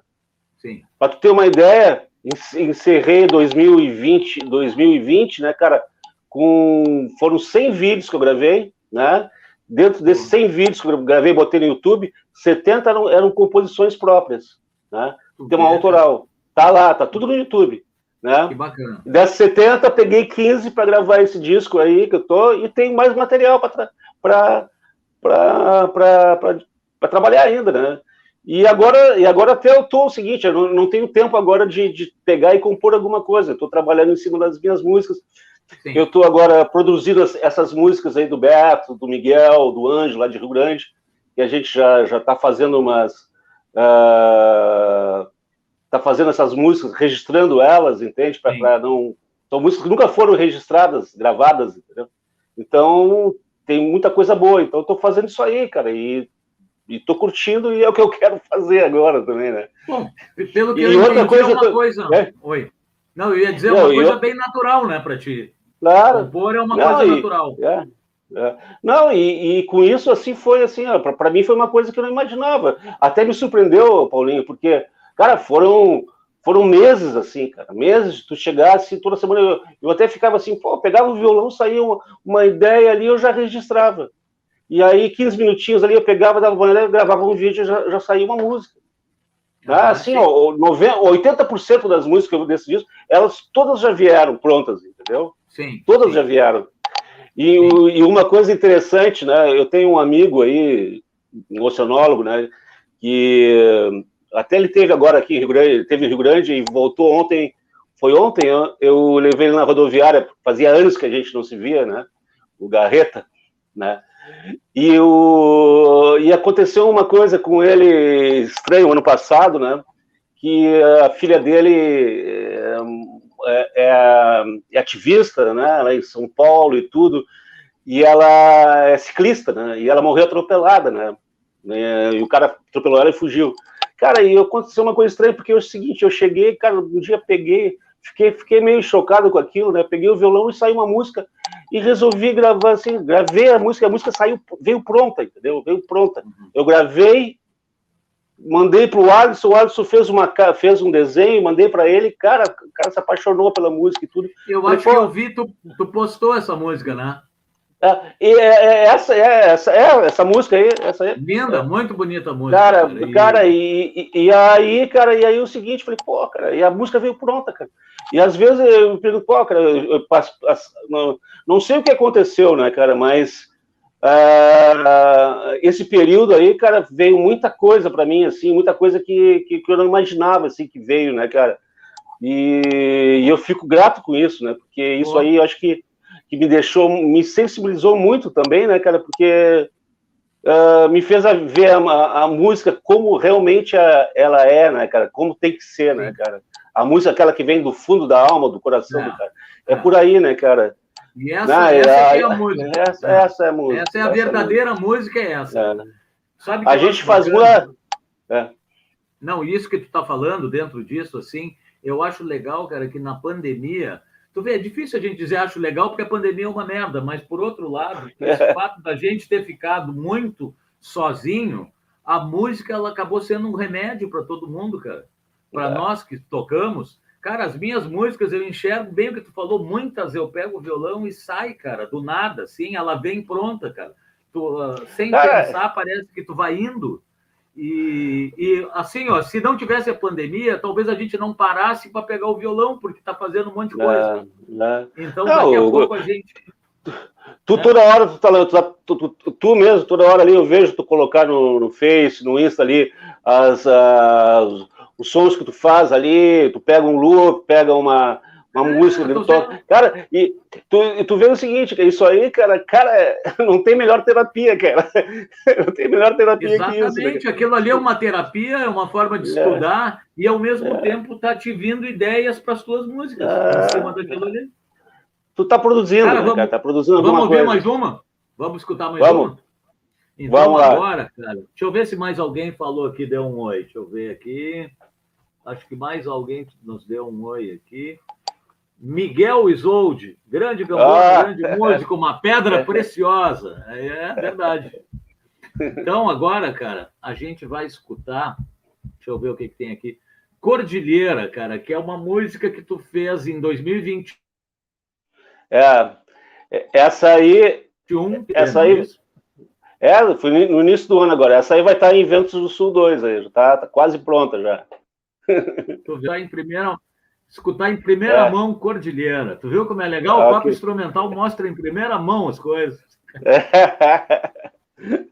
Sim. Para tu ter uma ideia, encerrei 2020, 2020, né, cara, com foram 100 vídeos que eu gravei, né? Dentro desses 100 vídeos que eu gravei, botei no YouTube, 70 eram, eram composições próprias, né? Tem uma autoral. Tá lá, tá tudo no YouTube, né? Que bacana. Dessas 70, peguei 15 para gravar esse disco aí que eu tô e tem mais material para trabalhar ainda, né? E agora, e agora até eu tô o seguinte, eu não, não tenho tempo agora de, de pegar e compor alguma coisa. Estou trabalhando em cima das minhas músicas. Sim. Eu estou agora produzindo essas músicas aí do Beto, do Miguel, do Anjo, lá de Rio Grande, que a gente já já está fazendo umas uh, tá fazendo essas músicas, registrando elas, entende? Para não são músicas que nunca foram registradas, gravadas, entendeu? Então tem muita coisa boa. Então estou fazendo isso aí, cara, e e tô curtindo e é o que eu quero fazer agora também, né? Bom, pelo que e eu outra coisa, é uma coisa. É? Oi. Não, eu ia dizer não, uma coisa eu... bem natural, né, para ti. Claro. Compor é uma não, coisa e, natural. É, é. Não, e, e, com isso, assim, foi assim, para mim foi uma coisa que eu não imaginava. Até me surpreendeu, Paulinho, porque, cara, foram foram meses assim, cara, meses, tu chegasse toda semana, eu, eu até ficava assim, pô, pegava o violão, saía uma, uma ideia ali, eu já registrava. E aí, 15 minutinhos ali, eu pegava, dava banho, gravava um vídeo e já, já saía uma música. Ah, assim, ó, 90, 80% das músicas desse disco, elas todas já vieram prontas, entendeu? Sim. Todas sim. já vieram. E, e, uma coisa interessante, né? Eu tenho um amigo aí, um oceanólogo, né? Que até ele teve agora aqui Rio Grande, teve Rio Grande e voltou ontem. Foi ontem, eu levei ele na rodoviária, fazia anos que a gente não se via, né? O Garreta, né? E, o, e aconteceu uma coisa com ele estranho ano passado, né? Que a filha dele é, é, é, é ativista, né? Lá em São Paulo e tudo. E ela é ciclista, né? E ela morreu atropelada, né? E o cara atropelou ela e fugiu. Cara, e aconteceu uma coisa estranha, porque é o seguinte, eu cheguei, cara, um dia peguei, fiquei, fiquei meio chocado com aquilo, né? Peguei o violão e saiu uma música e resolvi gravar assim, gravei a música, a música saiu, veio pronta, entendeu? Veio pronta. Uhum. Eu gravei, mandei para o Alisson, o Alisson fez, uma, fez um desenho, mandei para ele, cara, o cara se apaixonou pela música e tudo. Eu acho que eu vi, tu, tu postou essa música, né? É, e é, é, essa, é, essa, é, essa música aí, essa aí. Linda, muito bonita a música. Cara, cara, cara e... E, e, aí, cara, e aí o seguinte, falei, pô, cara, e a música veio pronta, cara. E às vezes eu me pergunto, pô, cara, eu, eu, não, não sei o que aconteceu, né, cara, mas uh, esse período aí, cara, veio muita coisa para mim, assim, muita coisa que, que, que, eu não imaginava, assim, que veio, né, cara. E, e eu fico grato com isso, né, porque isso pô. aí eu acho que que me deixou, me sensibilizou muito também, né, cara, porque uh, me fez ver a, a, música como realmente a, ela é, né, cara, como tem que ser, né, cara. A música aquela que vem do fundo da alma, do coração, é, cara. É, é, por aí, né, cara. E essa, Não, essa é, é a música. Essa, essa, é a música. Essa é a verdadeira música, é essa. É. Sabe a gente faz uma... É. Não, isso que tu tá falando dentro disso, assim, eu acho legal, cara, que na pandemia Tu vê, é difícil a gente dizer acho legal porque a pandemia é uma merda, mas por outro lado, esse fato da gente ter ficado muito sozinho, a música ela acabou sendo um remédio para todo mundo, cara. Para é. nós que tocamos, cara, as minhas músicas eu enxergo bem o que tu falou, muitas eu pego o violão e sai, cara, do nada, assim, ela vem pronta, cara. Tu, uh, sem é. pensar, parece que tu vai indo e, e, assim, ó, se não tivesse a pandemia, talvez a gente não parasse para pegar o violão, porque está fazendo um monte de coisa. Não, não. Então, não, daqui a pouco a gente. Tu, né? toda hora, tu, tá, tu, tu, tu, tu, mesmo, toda hora ali eu vejo tu colocar no, no Face, no Insta ali, as, as, os sons que tu faz ali, tu pega um loop, pega uma, uma música dentro toca. Cara, e tu, e tu vê o seguinte, que isso aí, cara, cara, não tem melhor terapia, cara. Não tem melhor terapia Exatamente, que isso. Exatamente, aquilo ali é uma terapia, é uma forma de é. estudar, é. e ao mesmo é. tempo tá te vindo ideias para as tuas músicas é. em cima daquilo ali. Tu tá produzindo, cara, né, vamos, cara? Tá produzindo Vamos ouvir mais uma? Vamos escutar mais vamos. uma? Então, vamos lá. agora, cara, deixa eu ver se mais alguém falou aqui, deu um oi. Deixa eu ver aqui. Acho que mais alguém nos deu um oi aqui. Miguel Isolde, grande ah. grande músico, uma pedra preciosa. É verdade. Então, agora, cara, a gente vai escutar. Deixa eu ver o que, que tem aqui. Cordilheira, cara, que é uma música que tu fez em 2020. É, essa aí. Um, essa aí. É, foi no início do ano agora. Essa aí vai estar em Ventos do Sul 2 aí, já tá, tá quase pronta já. Tu já em primeira escutar em primeira é. mão Cordilheira. Tu viu como é legal? O ah, papo instrumental mostra em primeira mão as coisas.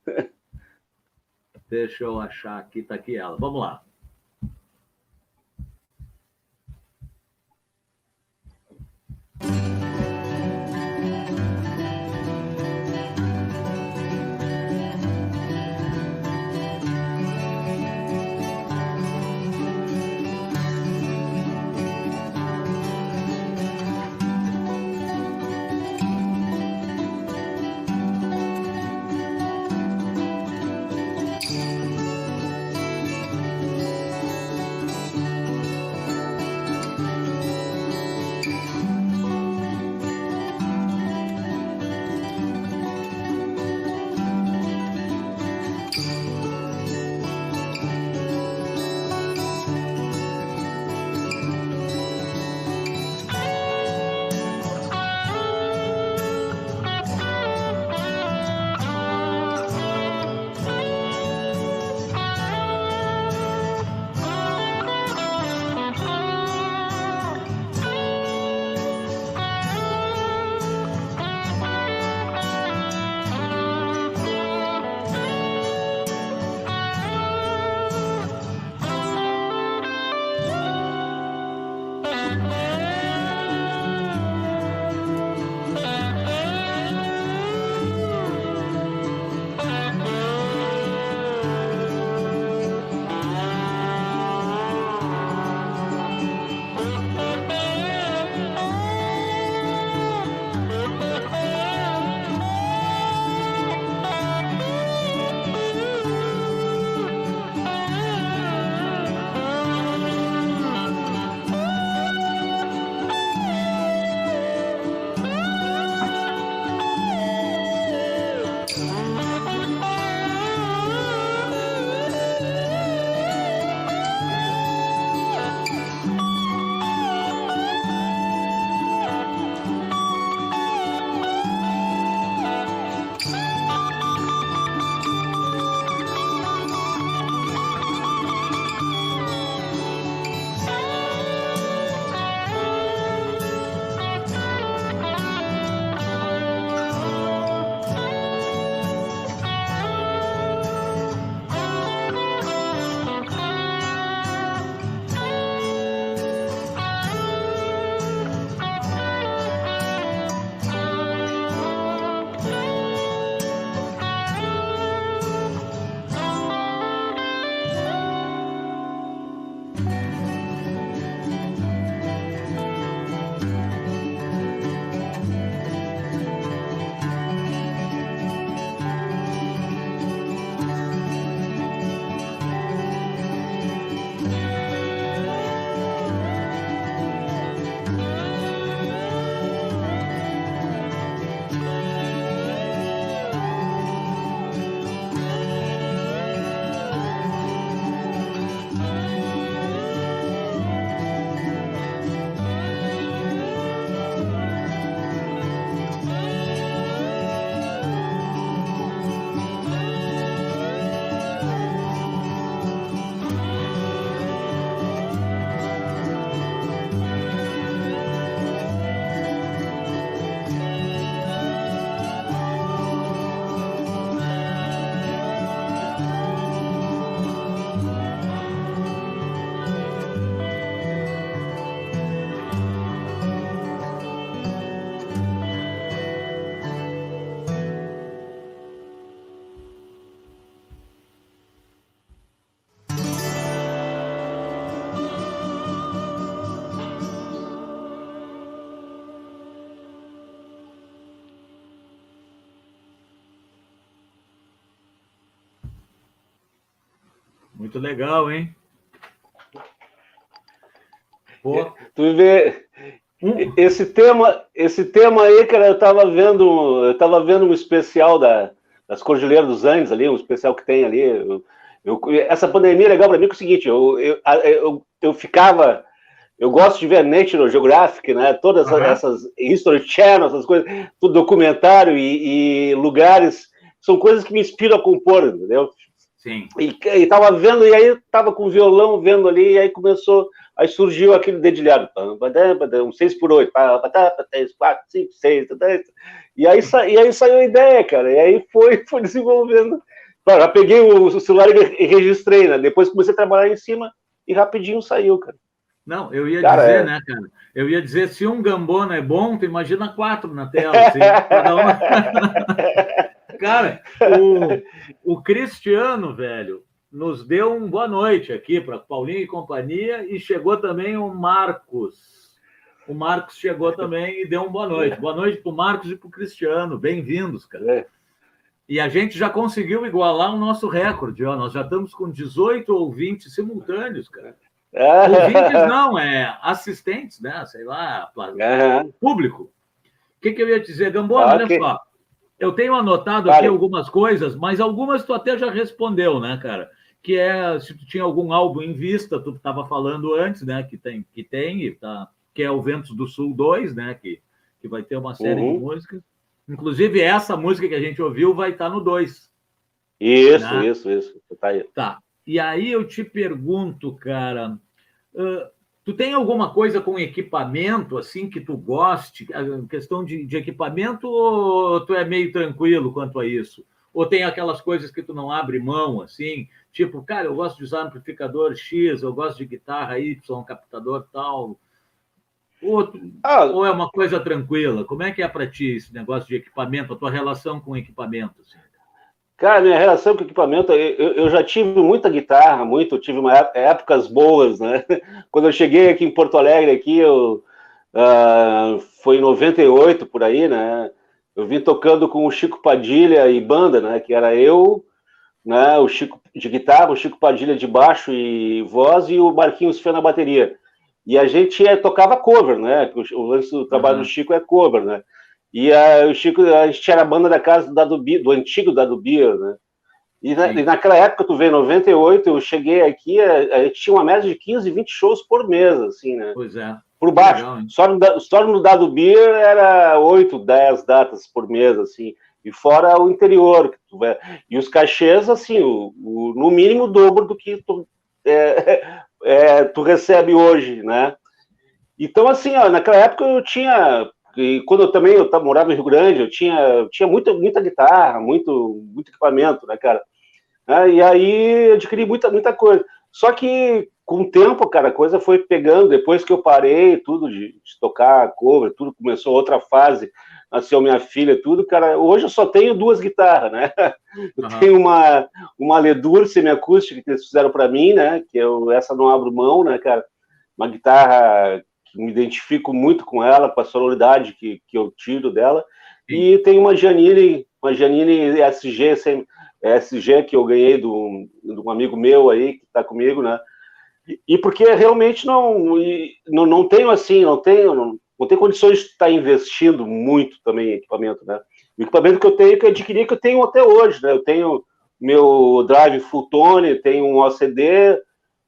Deixa eu achar aqui, tá aqui ela. Vamos lá. thank Muito legal, hein? Pô. Tu vê, esse tema, esse tema aí, cara, eu tava vendo, eu tava vendo um especial da, das Cordilheiras dos Andes ali, um especial que tem ali. Eu, eu, essa pandemia é legal para mim, que é o seguinte, eu, eu, eu, eu, ficava, eu gosto de ver National Geographic, né? Todas uhum. essas History Channel, essas coisas, tudo documentário e, e, lugares, são coisas que me inspiram a compor, entendeu? Sim. E, e tava vendo, e aí tava com o violão vendo ali, e aí começou Aí surgiu aquele dedilhado, um 6 por 8, 3, 4, 5, 6, e aí, e aí saiu a ideia, cara, e aí foi, foi desenvolvendo. Claro, já peguei o celular e registrei, né? Depois comecei a trabalhar em cima e rapidinho saiu, cara. Não, eu ia cara, dizer, é... né, cara? Eu ia dizer, se um gambona é bom, tu imagina quatro na tela, assim, cada uma... cara, o, o Cristiano, velho, nos deu um boa noite aqui para Paulinho e companhia e chegou também o Marcos. O Marcos chegou também e deu um boa noite. Boa noite para o Marcos e para o Cristiano. Bem-vindos, cara. É. E a gente já conseguiu igualar o nosso recorde. Ó. Nós já estamos com 18 ouvintes simultâneos, cara. Ouvintes não, é assistentes, né? Sei lá, público. O que, que eu ia dizer, Gambona? Okay. Olha só. Eu tenho anotado vale. aqui algumas coisas, mas algumas tu até já respondeu, né, cara? que é se tu tinha algum álbum em vista, tu estava falando antes, né? Que tem, que tem, tá, que é o Ventos do Sul 2, né? Que, que vai ter uma série uhum. de músicas. Inclusive, essa música que a gente ouviu vai estar tá no 2. Isso, né? isso, isso. Tá, aí. tá. E aí eu te pergunto, cara, uh, tu tem alguma coisa com equipamento, assim, que tu goste? A questão de, de equipamento ou tu é meio tranquilo quanto a isso? Ou tem aquelas coisas que tu não abre mão, assim? Tipo, cara, eu gosto de usar amplificador X, eu gosto de guitarra Y, captador tal. Ou, ah, ou é uma coisa tranquila? Como é que é para ti esse negócio de equipamento, a tua relação com equipamento? Assim? Cara, minha relação com equipamento, eu, eu, já tive muita guitarra, muito, tive uma, épocas boas, né? Quando eu cheguei aqui em Porto Alegre, aqui, eu, uh, foi em 98, por aí, né? Eu vim tocando com o Chico Padilha e banda, né? Que era eu, né? O Chico de guitarra, o Chico Padilha de baixo e voz e o Marquinhos Fê na bateria. E a gente é, tocava cover, né? O, o lance do trabalho uhum. do Chico é cover, né? E a, o Chico, a gente era a banda da casa do Dado Bia, do antigo Dado Bia, né? E, na, e, naquela época, tu vê, em 98, eu cheguei aqui, a, gente tinha uma média de 15, 20 shows por mês, assim, né? Pois é. Por baixo. Legal, só, no, só no Dado Bia era 8, 10 datas por mês, assim e fora o interior. Que tu vai, e os cachês, assim, o, o, no mínimo o dobro do que tu, é, é, tu recebe hoje, né? Então, assim, ó, naquela época eu tinha. E quando eu também eu morava em Rio Grande, eu tinha, eu tinha muita, muita guitarra, muito, muito equipamento, né, cara? É, e aí adquiri muita, muita coisa. Só que com o tempo, cara, a coisa foi pegando. Depois que eu parei tudo de, de tocar cover, tudo começou outra fase nasceu minha filha, tudo, cara, hoje eu só tenho duas guitarras, né? Eu uhum. tenho uma, uma Ledur semiacústica que eles fizeram para mim, né? Que eu, essa não abro mão, né, cara? Uma guitarra me identifico muito com ela, com a sonoridade que, que eu tiro dela. Sim. E tem uma Janine, uma Janine SG, SG que eu ganhei do, de um amigo meu aí, que está comigo, né? E, e porque realmente não, e, não, não tenho assim, não tenho, não, não tem condições de estar investindo muito também em equipamento, né? O equipamento que eu tenho, que eu adquiri, que eu tenho até hoje, né? Eu tenho meu drive full tone, tenho um OCD,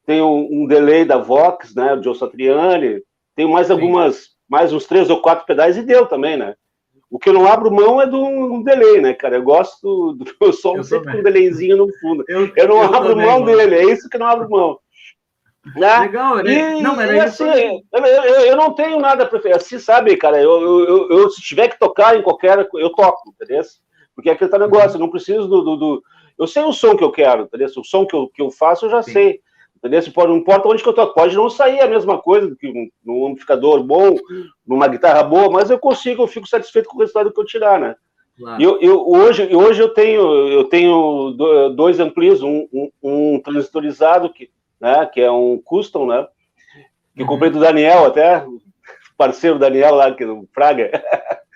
tenho um delay da Vox, né? O Joe Satriani, tenho mais Sim. algumas, mais uns três ou quatro pedais e deu também, né? O que eu não abro mão é do um delay, né, cara? Eu gosto do, meu sempre com um delayzinho no fundo. Eu, eu não eu abro também, mão mano. dele, é isso que eu não abro mão. Né? Legal, né? E, não, era e assim, eu, eu, eu, não tenho nada para assim, sabe, cara? Eu, eu, se tiver que tocar em qualquer, eu toco, entendeu? Porque é aquele tá negócio, eu não preciso do, do, do, Eu sei o som que eu quero, entendeu? O som que eu, que eu faço, eu já Sim. sei. Entendeu? Se pode, não importa onde que eu toco, pode não sair a mesma coisa que um, num amplificador bom, numa guitarra boa, mas eu consigo, eu fico satisfeito com o resultado que eu tirar, né? Claro. Eu, eu, hoje, hoje eu tenho, eu tenho dois amplis, um, um, um transistorizado que né? Que é um custom, né? Que eu comprei do Daniel até, parceiro Daniel lá, que no Fraga.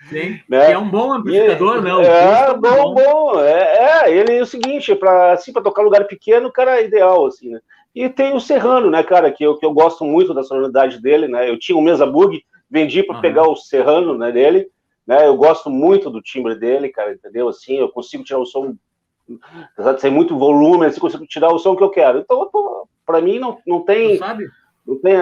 Sim, né? é um bom amplificador, e, né? O é, bom, bom, bom. É, é, ele é o seguinte, para assim, tocar lugar pequeno, o cara é ideal, assim, né? E tem o Serrano, né, cara, que eu, que eu gosto muito da sonoridade dele, né? Eu tinha um Mesa Bug, vendi para uhum. pegar o Serrano, né, dele, né? Eu gosto muito do timbre dele, cara, entendeu? Assim, eu consigo tirar o som, apesar de ser muito volume, assim, consigo tirar o som que eu quero. Então, para mim, não, não tem... sabe? Não tem...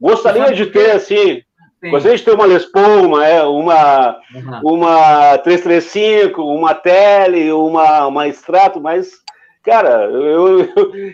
Gostaria de ter, assim, Sim. Gostaria de ter uma Les Paul, uma, é, uma, uhum. uma 335, uma Tele, uma, uma Extrato, mas, cara, eu,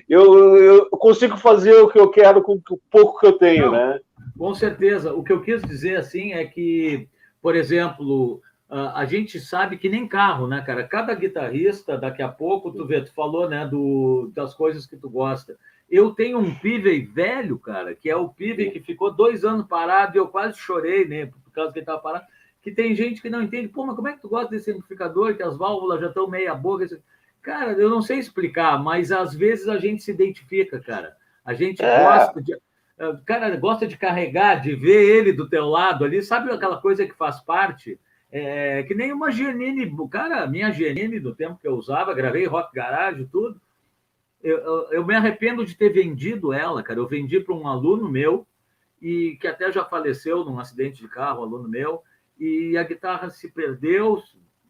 eu, eu consigo fazer o que eu quero com o pouco que eu tenho, Não, né? Com certeza. O que eu quis dizer, assim, é que, por exemplo, a gente sabe que nem carro, né, cara? Cada guitarrista, daqui a pouco, tu vê, tu falou, né, do, das coisas que tu gosta. Eu tenho um Pivey velho, cara, que é o Pivey que ficou dois anos parado e eu quase chorei, né, por causa que ele estava parado. Que tem gente que não entende, pô, mas como é que tu gosta desse amplificador, que as válvulas já estão meia boca? Cara, eu não sei explicar, mas às vezes a gente se identifica, cara. A gente é. gosta de. Eh, cara, gosta de carregar, de ver ele do teu lado ali, sabe aquela coisa que faz parte? É, que nem uma Giannini, cara, minha Giannini do tempo que eu usava, gravei Rock Garage, tudo eu, eu, eu, me arrependo de ter vendido ela, cara. Eu vendi para um aluno meu, e que até já faleceu num acidente de carro, aluno meu, e a guitarra se perdeu.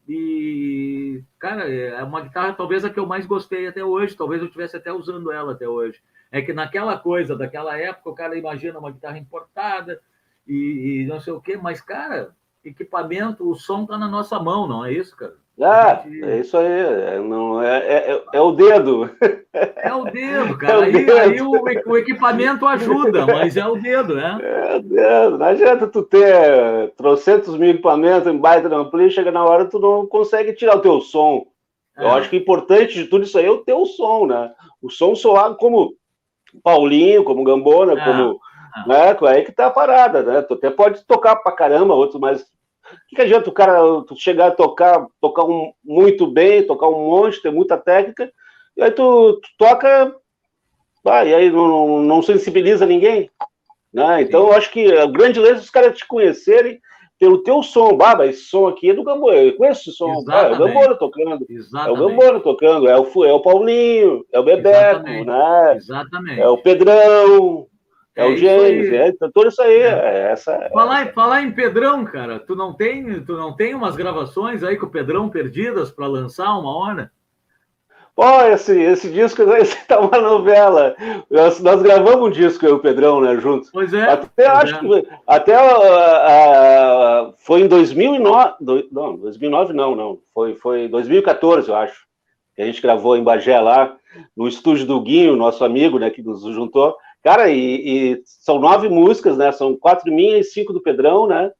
E, cara, é uma guitarra talvez a que eu mais gostei até hoje, talvez eu estivesse até usando ela até hoje. É que naquela coisa, daquela época, o cara imagina uma guitarra importada e, e não sei o quê, mas, cara, equipamento, o som tá na nossa mão, não é isso, cara? Ah, é isso aí, é, não, é, é, é, o dedo. É o dedo, cara. É o aí, dedo. aí o, o, equipamento ajuda, mas é o dedo, né? É o dedo. Não adianta tu ter trocentos mil equipamentos em baita ampli, chega na hora tu não consegue tirar o teu som. Eu é. acho que o importante de tudo isso aí é o teu som, né? O som soar como Paulinho, como Gambona, é. como. É. Né? Aí que tá a parada, né? Tu até pode tocar pra caramba, outros mais o que, que adianta o cara chegar a tocar, tocar um, muito bem, tocar um monte, ter muita técnica, e aí tu, tu toca, ah, e aí não, não sensibiliza ninguém. Né? Então, eu acho que a grande lance é os caras te conhecerem pelo teu som. Baba, esse som aqui é do Gambora, eu conheço esse som. Ah, é o Gambora tocando. Exatamente. É o Gambora tocando, é o, é o Paulinho, é o Bebeco, Exatamente. né? Exatamente. É o Pedrão, é, é o James, é, então, tudo isso aí. É. é essa, falar, essa. falar em Pedrão, cara, tu não tem, tu não tem umas gravações aí com o Pedrão perdidas para lançar uma hora? Pô, esse, esse disco esse tá uma novela. Nós, nós gravamos um disco eu e o Pedrão, né, juntos. Pois é. Até pois acho é. que até uh, uh, foi em 2009, do, não, 2009 não, não. Foi foi 2014, eu acho. Que a gente gravou em Bagé lá, no estúdio do Guinho, nosso amigo, né, que nos juntou. Cara, e, e, são nove músicas, né? São quatro minhas e cinco do Pedrão, né?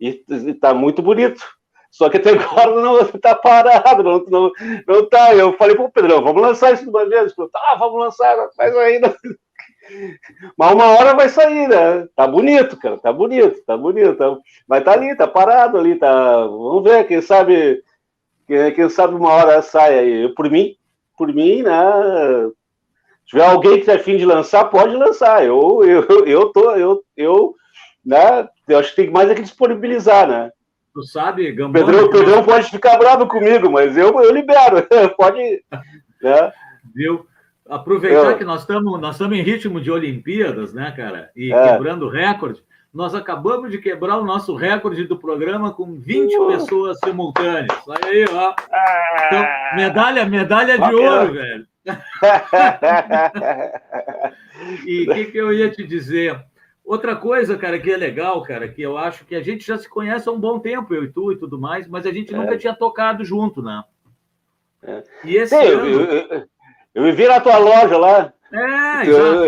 E, e tá muito bonito. Só que até agora não tá parado, não, não, não tá. Eu falei pro Pedrão, vamos lançar isso de uma vez. Ele falou, tá, vamos lançar, mas ainda. Mas uma hora vai sair, né? Tá bonito, cara, tá bonito, tá bonito. Tá... Mas tá ali, tá parado ali, tá. Vamos ver, quem sabe. Quem, sabe uma hora sai aí. Por mim, por mim, né? Tiver alguém que tiver fim de lançar, pode lançar. Eu, eu, eu tô, eu, eu, né? Eu acho que tem mais é que disponibilizar, né? Tu sabe, Gambona... Pedrão, Pedrão pode ficar bravo comigo, mas eu, eu libero. pode, né? Viu? Aproveitar eu... que nós estamos nós estamos em ritmo de Olimpíadas, né, cara? E é. quebrando recorde. Nós acabamos de quebrar o nosso recorde do programa com 20 uh. pessoas simultâneas. Aí, ó. Então, medalha, medalha de ouro, velho. E o que, que eu ia te dizer? Outra coisa, cara, que é legal, cara, que eu acho que a gente já se conhece há um bom tempo, eu e tu e tudo mais, mas a gente nunca é. tinha tocado junto, né? É. E esse Sim, ano... eu, eu, eu, me vi na tua loja lá. É, eu,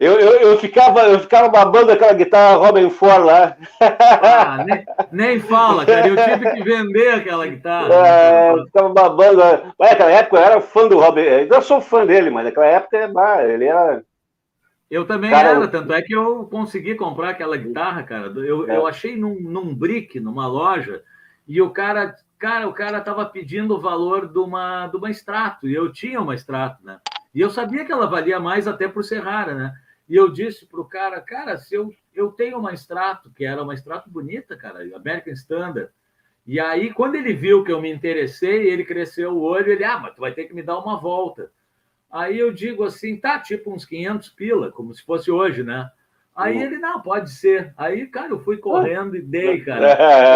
eu, eu, eu, ficava, eu ficava babando aquela guitarra Robin Ford lá. Ah, nem, nem, fala, cara. Eu tive que vender aquela guitarra. É, eu ficava babando. Mas naquela época eu era fã do Robin. Ainda sou fã dele, mas naquela época bah, ele era. Eu também cara, era, tanto é que eu consegui comprar aquela guitarra, cara. Eu, é. eu achei num, num brick, numa loja, e o cara, cara, o cara tava pedindo o valor de uma, de uma extrato, e eu tinha uma extrato, né? E eu sabia que ela valia mais até por ser rara, né? E eu disse para o cara, cara, se eu, eu tenho uma extrato, que era uma extrato bonita, cara, American Standard. E aí, quando ele viu que eu me interessei, ele cresceu o olho, ele, ah, mas tu vai ter que me dar uma volta. Aí eu digo assim, tá, tipo uns 500 pila, como se fosse hoje, né? Aí ele, não, pode ser. Aí, cara, eu fui correndo e dei, cara.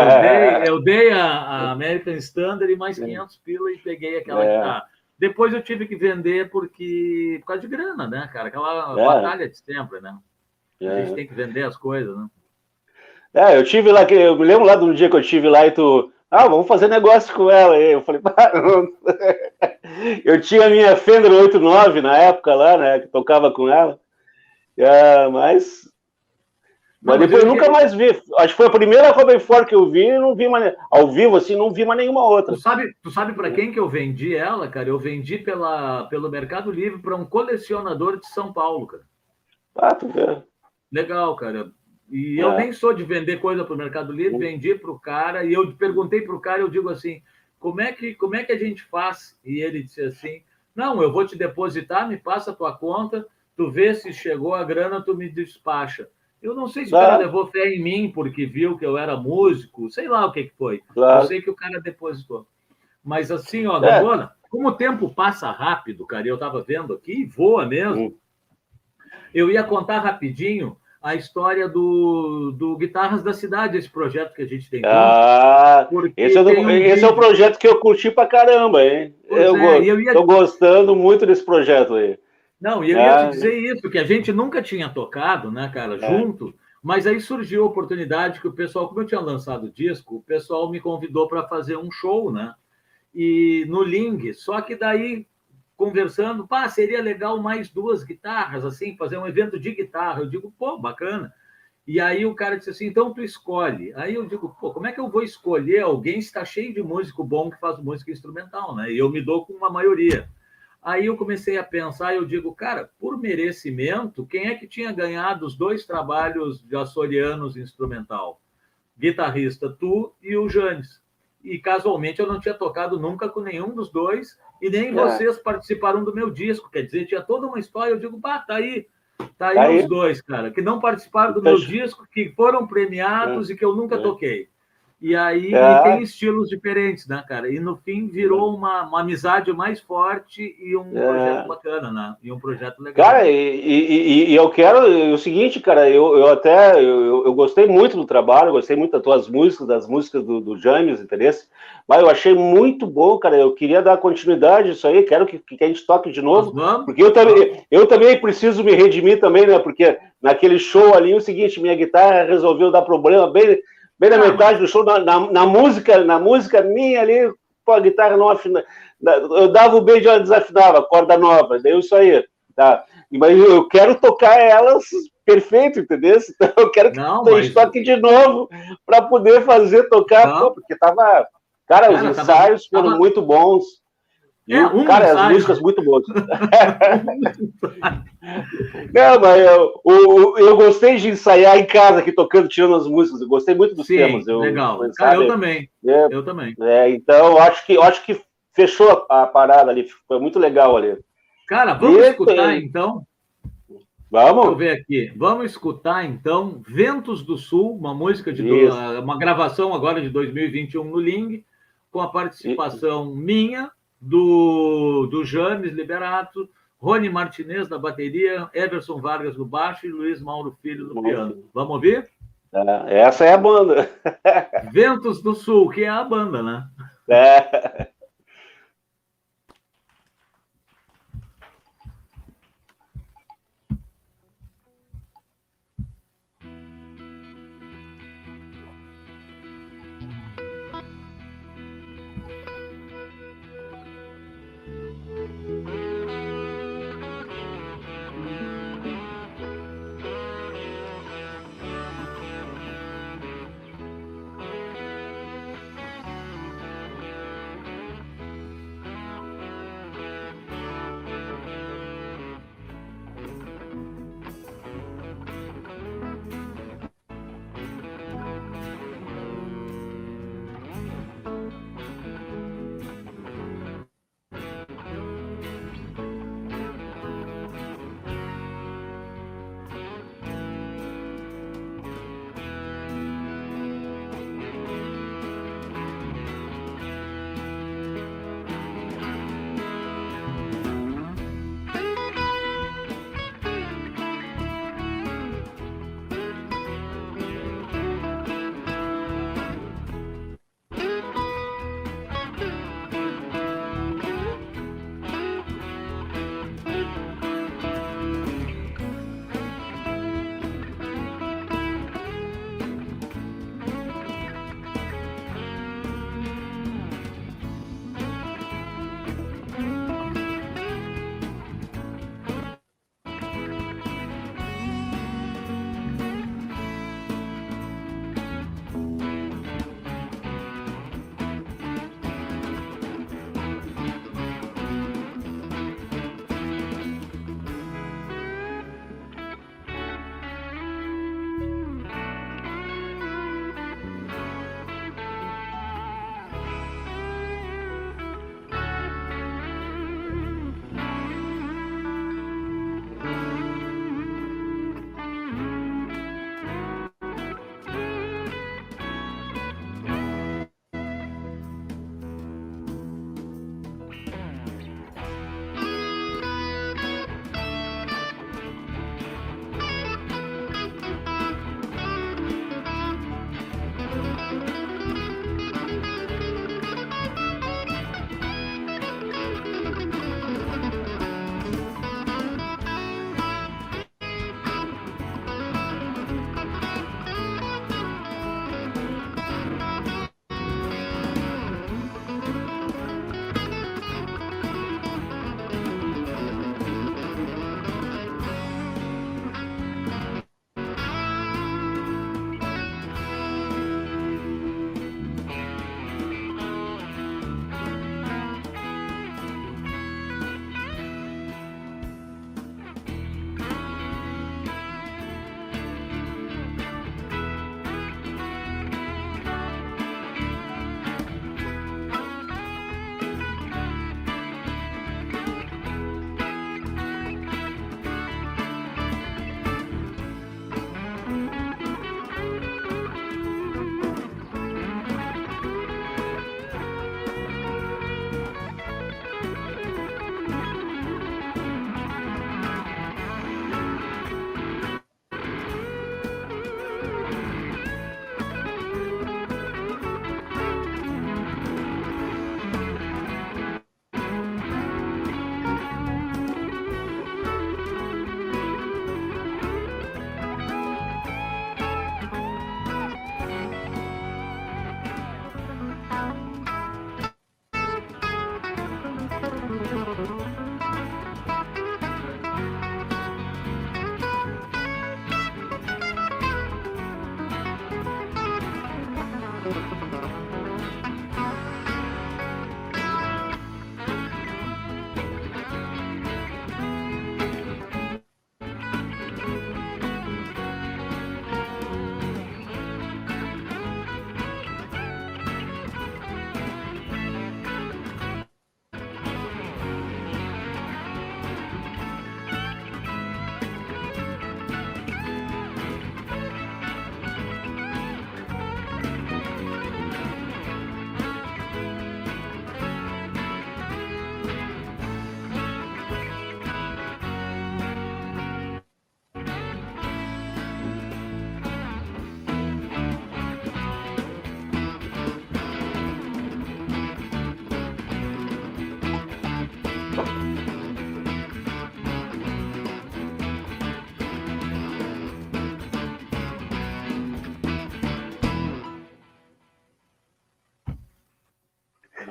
Eu dei, eu dei a, a, American Standard e mais 500 pila e peguei aquela é. guitarra. Depois eu tive que vender porque por causa de grana, né, cara? Aquela é. batalha de sempre, né? É. A gente tem que vender as coisas, né? É, eu tive lá, eu me lembro lá do dia que eu tive lá e tu, ah, vamos fazer negócio com ela. E eu falei, eu tinha a minha Fender 89 na época lá, né, que tocava com ela. É, mas mas depois eu nunca mais vi. Acho que foi a primeira Robin Ford que eu vi e não vi mais. Ao vivo, assim, não vi mais nenhuma outra. Tu sabe, tu sabe para quem que eu vendi ela, cara? Eu vendi pela, pelo Mercado Livre para um colecionador de São Paulo, cara. Ah, tu vê. Legal, cara. E é. eu nem sou de vender coisa para o Mercado Livre, vendi para o cara e eu perguntei para o cara, eu digo assim, como é que como é que a gente faz? E ele disse assim, não, eu vou te depositar, me passa a tua conta, tu vê se chegou a grana, tu me despacha. Eu não sei se claro. o cara levou fé em mim porque viu que eu era músico, sei lá o que, que foi. Claro. Eu sei que o cara depositou. Mas assim, ó, é. dona, como o tempo passa rápido, cara, eu estava vendo aqui, voa mesmo. Hum. Eu ia contar rapidinho a história do, do Guitarras da Cidade, esse projeto que a gente tem. Ah, esse, é, do, um esse é o projeto que eu curti pra caramba, hein? Pois eu é, ia... tô gostando muito desse projeto aí. Não, e eu ia te é. dizer isso, que a gente nunca tinha tocado, né, cara, é. junto, mas aí surgiu a oportunidade que o pessoal, como eu tinha lançado o disco, o pessoal me convidou para fazer um show, né? E no Ling, só que daí conversando, pá, seria legal mais duas guitarras, assim, fazer um evento de guitarra. Eu digo, pô, bacana. E aí o cara disse assim, então tu escolhe. Aí eu digo, pô, como é que eu vou escolher alguém está cheio de músico bom que faz música instrumental, né? E eu me dou com uma maioria. Aí eu comecei a pensar, eu digo, cara, por merecimento, quem é que tinha ganhado os dois trabalhos de açorianos instrumental? Guitarrista, tu e o Janes. E casualmente eu não tinha tocado nunca com nenhum dos dois, e nem é. vocês participaram do meu disco. Quer dizer, tinha toda uma história. Eu digo, pá, tá aí. Tá aí, tá aí. os dois, cara, que não participaram do meu disco, que foram premiados é. e que eu nunca é. toquei. E aí é. tem estilos diferentes, né, cara? E no fim virou uma, uma amizade mais forte e um é. projeto bacana, né? E um projeto legal. Cara, e, e, e eu quero o seguinte, cara, eu, eu até eu, eu, gostei muito do trabalho, gostei muito das tuas músicas, das músicas do, do James, interesse, mas eu achei muito bom, cara. Eu queria dar continuidade isso aí, quero que, que a gente toque de novo, porque eu também, eu também preciso me redimir também, né? Porque naquele show ali, o seguinte, minha guitarra resolveu dar problema bem Bem na ah, metade do show, na, na, na, música, na música minha ali, pô, a guitarra não. Eu dava o beijo e ela desafinava, corda nova, daí isso aí, tá? Mas eu quero tocar elas perfeito, entendeu? Então eu quero que não, mas... toque de novo para poder fazer tocar, pô, porque tava. Cara, os ensaios tava, foram tava... muito bons. É, um cara, as músicas muito boas. Não, mas eu, eu, eu, gostei de ensaiar em casa aqui tocando, tirando as músicas. Eu gostei muito dos Sim, temas. Eu, legal. Cara, eu também. É, eu também. É, então, eu acho que, acho que fechou a, a parada ali. Foi muito legal ali. Cara, vamos e, escutar então. Vamos. Deixa eu ver aqui. Vamos escutar então Ventos do Sul, uma música de do, uma gravação agora de 2021 no Ling, com a participação minha, do, do James Liberato, Rony Martinez na bateria, Everson Vargas no baixo e Luiz Mauro Filho no piano. Vamos ouvir? É, essa é a banda. Ventos do Sul, que é a banda, né? É.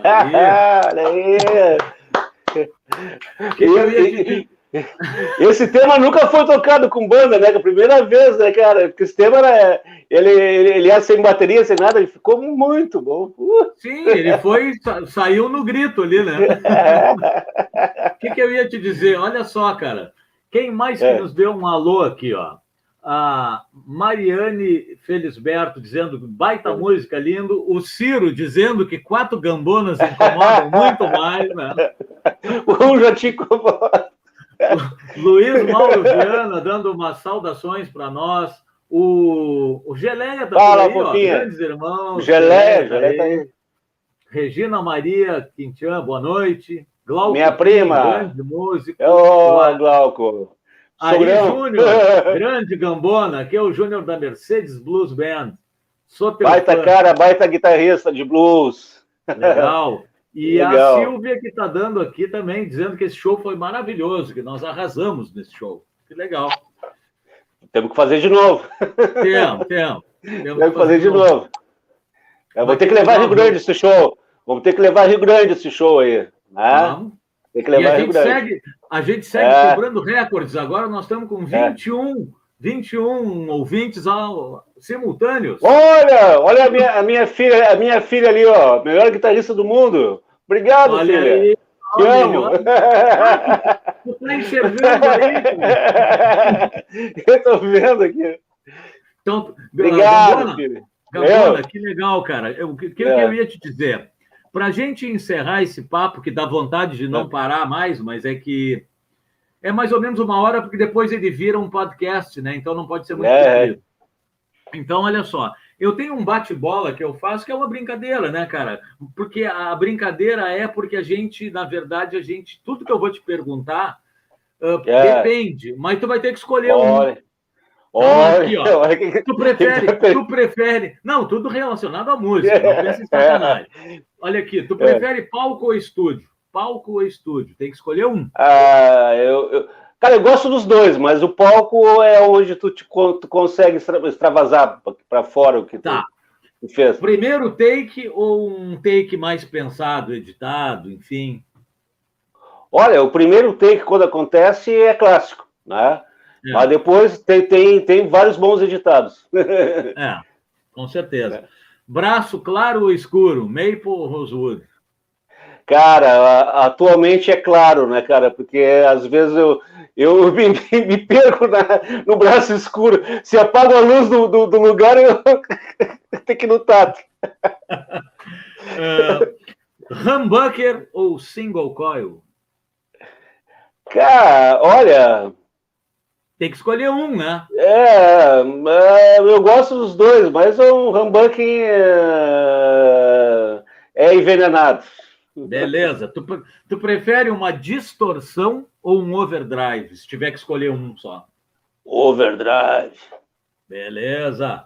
Olha aí. Esse tema nunca foi tocado com banda, né? Que é a primeira vez, né, cara? Porque esse tema era. Ele, ele, ele era sem bateria, sem nada, ele ficou muito bom. Uh. Sim, ele foi, saiu no grito ali, né? O que, que eu ia te dizer? Olha só, cara. Quem mais é. que nos deu um alô aqui, ó? A Mariane Felisberto dizendo baita música lindo. O Ciro dizendo que quatro gambonas incomodam muito mais, né? Um já te incomoda. Luiz Mauro Viana dando umas saudações para nós. O, o Geleia também, Fala, aí, ó, grandes irmãos. Geleia, Geleia tá aí. Regina Maria Quintian, boa noite. Glauco, Minha prima. Grande músico. Ô, Glauco. Ari Júnior, grande gambona, que é o Júnior da Mercedes Blues Band. Sou baita fã. cara, baita guitarrista de blues. Legal. E Legal. a Silvia que está dando aqui também, dizendo que esse show foi maravilhoso, que nós arrasamos nesse show. Que legal. Temos que fazer de novo. Temos, temos. Temos que fazer de novo. novo. Vou ter que levar Rio Grande esse show. Vamos ter que levar Rio Grande esse show aí. Né? Vamos. Tem que levar a Rio Grande. Segue, a gente segue é. quebrando recordes. Agora nós estamos com 21, é. 21 ouvintes ao, simultâneos. Olha, olha a minha, a minha filha, a minha filha ali, ó, melhor guitarrista do mundo. Obrigado, Olha filha. Aí. Te Olha amo. Tu tá enxergando aí? Eu tô vendo aqui. Então, Obrigado, Gambona. Gambona, que legal, cara. O que, que, é. eu ia te dizer? Para a gente encerrar esse papo, que dá vontade de não é. parar mais, mas é que é mais ou menos uma hora, porque depois ele vira um podcast, né? Então não pode ser muito é. Então, olha só, eu tenho um bate-bola que eu faço que é uma brincadeira, né, cara? Porque a brincadeira é porque a gente, na verdade, a gente, tudo que eu vou te perguntar uh, é. depende, mas tu vai ter que escolher olha, um. Olha, aqui, ó. Olha, tu prefere, tu prefere. Não, tudo relacionado à música, em sacanagem. Olha aqui, tu prefere palco ou estúdio? Palco ou estúdio? Tem que escolher um. Ah, eu... eu... Cara, eu gosto dos dois, mas o palco é onde tu, te, tu consegue extravasar para fora o que tá. tu fez. Primeiro take ou um take mais pensado, editado, enfim? Olha, o primeiro take, quando acontece, é clássico, né? É. Mas depois tem, tem, tem vários bons editados. é, com certeza. É. Braço claro ou escuro? Maple ou Rosewood? Cara, atualmente é claro, né, cara? Porque às vezes eu, eu me, me perco na, no braço escuro. Se apaga a luz do, do, do lugar, eu tenho que ir no tato. uh, humbucker ou single coil? Cara, olha. Tem que escolher um, né? É, é eu gosto dos dois, mas o humbucker é, é envenenado. Beleza. Tu, tu prefere uma distorção ou um overdrive? Se tiver que escolher um só. Overdrive. Beleza.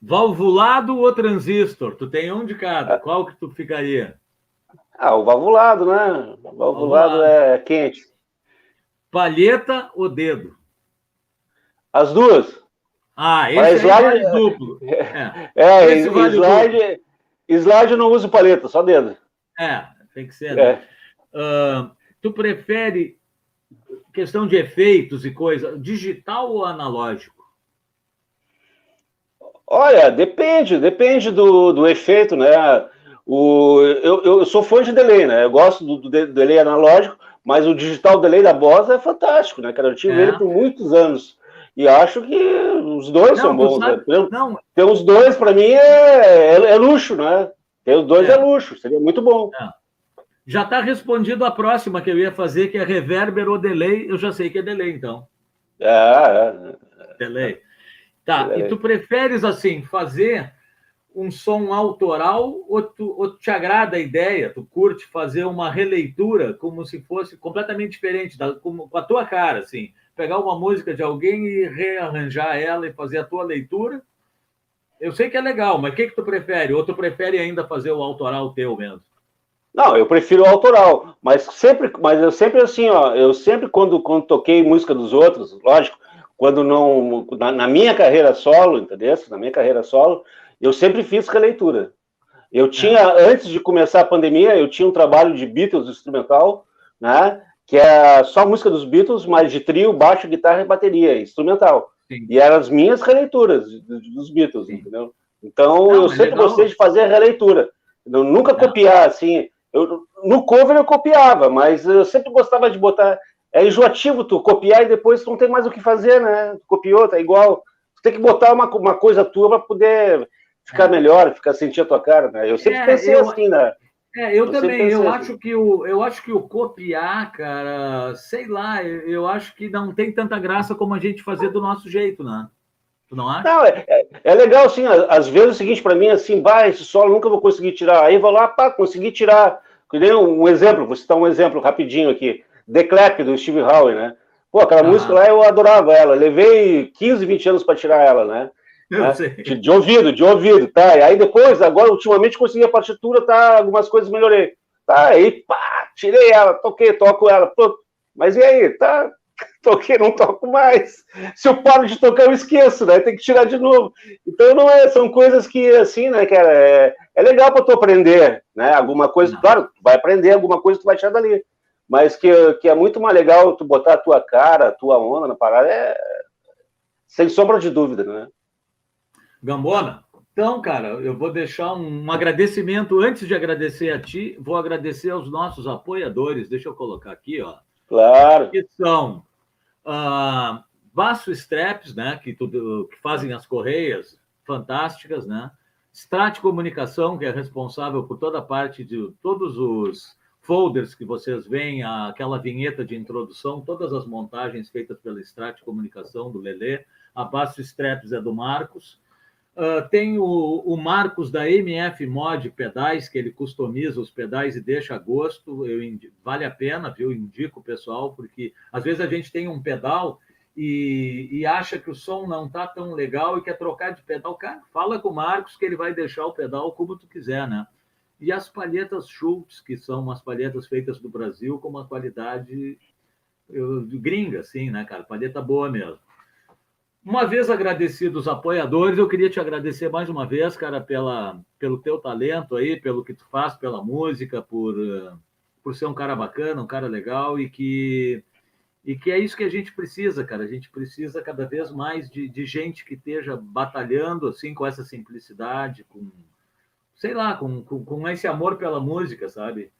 Valvulado ou transistor? Tu tem um de cada. Qual que tu ficaria? Ah, o valvulado, né? O valvulado, valvulado. é quente. Palheta ou dedo? As duas. Ah, esse slide... vale duplo. É, é esse vale slide, duplo. slide não uso palheta, só dedo. É, tem que ser. Né? Uh, tu prefere questão de efeitos e coisa, digital ou analógico? Olha, depende, depende do, do efeito, né? O, eu, eu sou fã de delay, né? Eu gosto do, do delay analógico, mas o digital delay da Boss é fantástico, né, cara? Eu tive é. ele por muitos anos. E acho que os dois não, são bons. Né? não. Ter os dois, para mim, é, é, é, luxo, né? Ter os dois é, é luxo, seria muito bom. É. Já está respondido a próxima que eu ia fazer, que é reverber ou delay. Eu já sei que é delay, então. É, é. Delay. Tá, delay. e tu preferes, assim, fazer um som autoral ou, tu, ou te agrada a ideia? Tu curte fazer uma releitura como se fosse completamente diferente, da, como, com a tua cara, assim? Pegar uma música de alguém e rearranjar ela e fazer a tua leitura? Eu sei que é legal, mas o que, que tu prefere? Ou tu prefere ainda fazer o autoral teu mesmo? Não, eu prefiro o autoral, mas sempre, mas eu sempre assim, ó, eu sempre quando, quando toquei música dos outros, lógico, quando não, na, na minha carreira solo, entendeu? Na minha carreira solo, eu sempre fiz releitura. Eu tinha, é. antes de começar a pandemia, eu tinha um trabalho de Beatles instrumental, né? Que é só música dos Beatles, mas de trio, baixo, guitarra e bateria, instrumental. Sim. E eram as minhas releituras dos Beatles, Sim. entendeu? Então Não, eu sempre legal. gostei de fazer releitura. Eu nunca Não. copiar, assim. Eu, no cover eu copiava, mas eu sempre gostava de botar. É enjoativo tu copiar e depois tu não tem mais o que fazer, né? Tu copiou, tá igual. Tu tem que botar uma, uma coisa tua para poder ficar é. melhor, ficar sentir a tua cara, né? Eu sempre é, pensei eu, assim, né? É, eu, eu também, eu acho que o, eu acho que o copiar, cara, sei lá, eu, eu, acho que não tem tanta graça como a gente fazer do nosso jeito, né? Tu não acha? Não, é, é, é legal, assim, às vezes é o seguinte, para mim, assim, vai, esse solo nunca vou conseguir tirar. Aí vou lá, pá, consegui tirar. Um exemplo, vou citar um exemplo rapidinho aqui. The Clap, do Steve Howe, né? Pô, aquela ah. música lá eu adorava ela. Levei 15, 20 anos para tirar ela, né? Né? De, de, ouvido, de ouvido, tá? E aí depois, agora, ultimamente, consegui a partitura, tá? Algumas coisas melhorei. Tá, aí, pá, tirei ela, toquei, toco ela, pronto. Mas e aí, tá? Toquei, não toco mais. Se eu paro de tocar, eu esqueço, né? Tem que tirar de novo. Então, não é, são coisas que, assim, né, cara, é, é legal para tu aprender, né? Alguma coisa, não. claro, tu vai aprender alguma coisa, tu vai tirar dali. Mas que, que é muito mais legal tu botar a tua cara, a tua onda na parada, é sem sombra de dúvida, né? Gambona, então, cara, eu vou deixar um agradecimento. Antes de agradecer a ti, vou agradecer aos nossos apoiadores. Deixa eu colocar aqui, ó. Claro. Que são uh, Baço Straps, né? Que, tudo, que fazem as correias fantásticas, né? Strat Comunicação, que é responsável por toda a parte de todos os folders que vocês veem, aquela vinheta de introdução, todas as montagens feitas pela Strat Comunicação, do Lelê. A Baço Straps é do Marcos. Uh, tem o, o, Marcos da MF Mod Pedais, que ele customiza os pedais e deixa a gosto. Eu, vale a pena, viu? Indico o pessoal, porque às vezes a gente tem um pedal e, e acha que o som não está tão legal e quer trocar de pedal. Cara, fala com o Marcos que ele vai deixar o pedal como tu quiser, né? E as palhetas Schultz, que são umas palhetas feitas do Brasil com uma qualidade eu, gringa, assim, né, cara? Palheta boa mesmo. Uma vez agradecidos os apoiadores, eu queria te agradecer mais uma vez, cara, pela, pelo teu talento aí, pelo que tu faz, pela música, por, eh, por ser um cara bacana, um cara legal e que e que é isso que a gente precisa, cara. A gente precisa cada vez mais de, de gente que esteja batalhando assim com essa simplicidade, com sei lá, com, com, com esse amor pela música, sabe?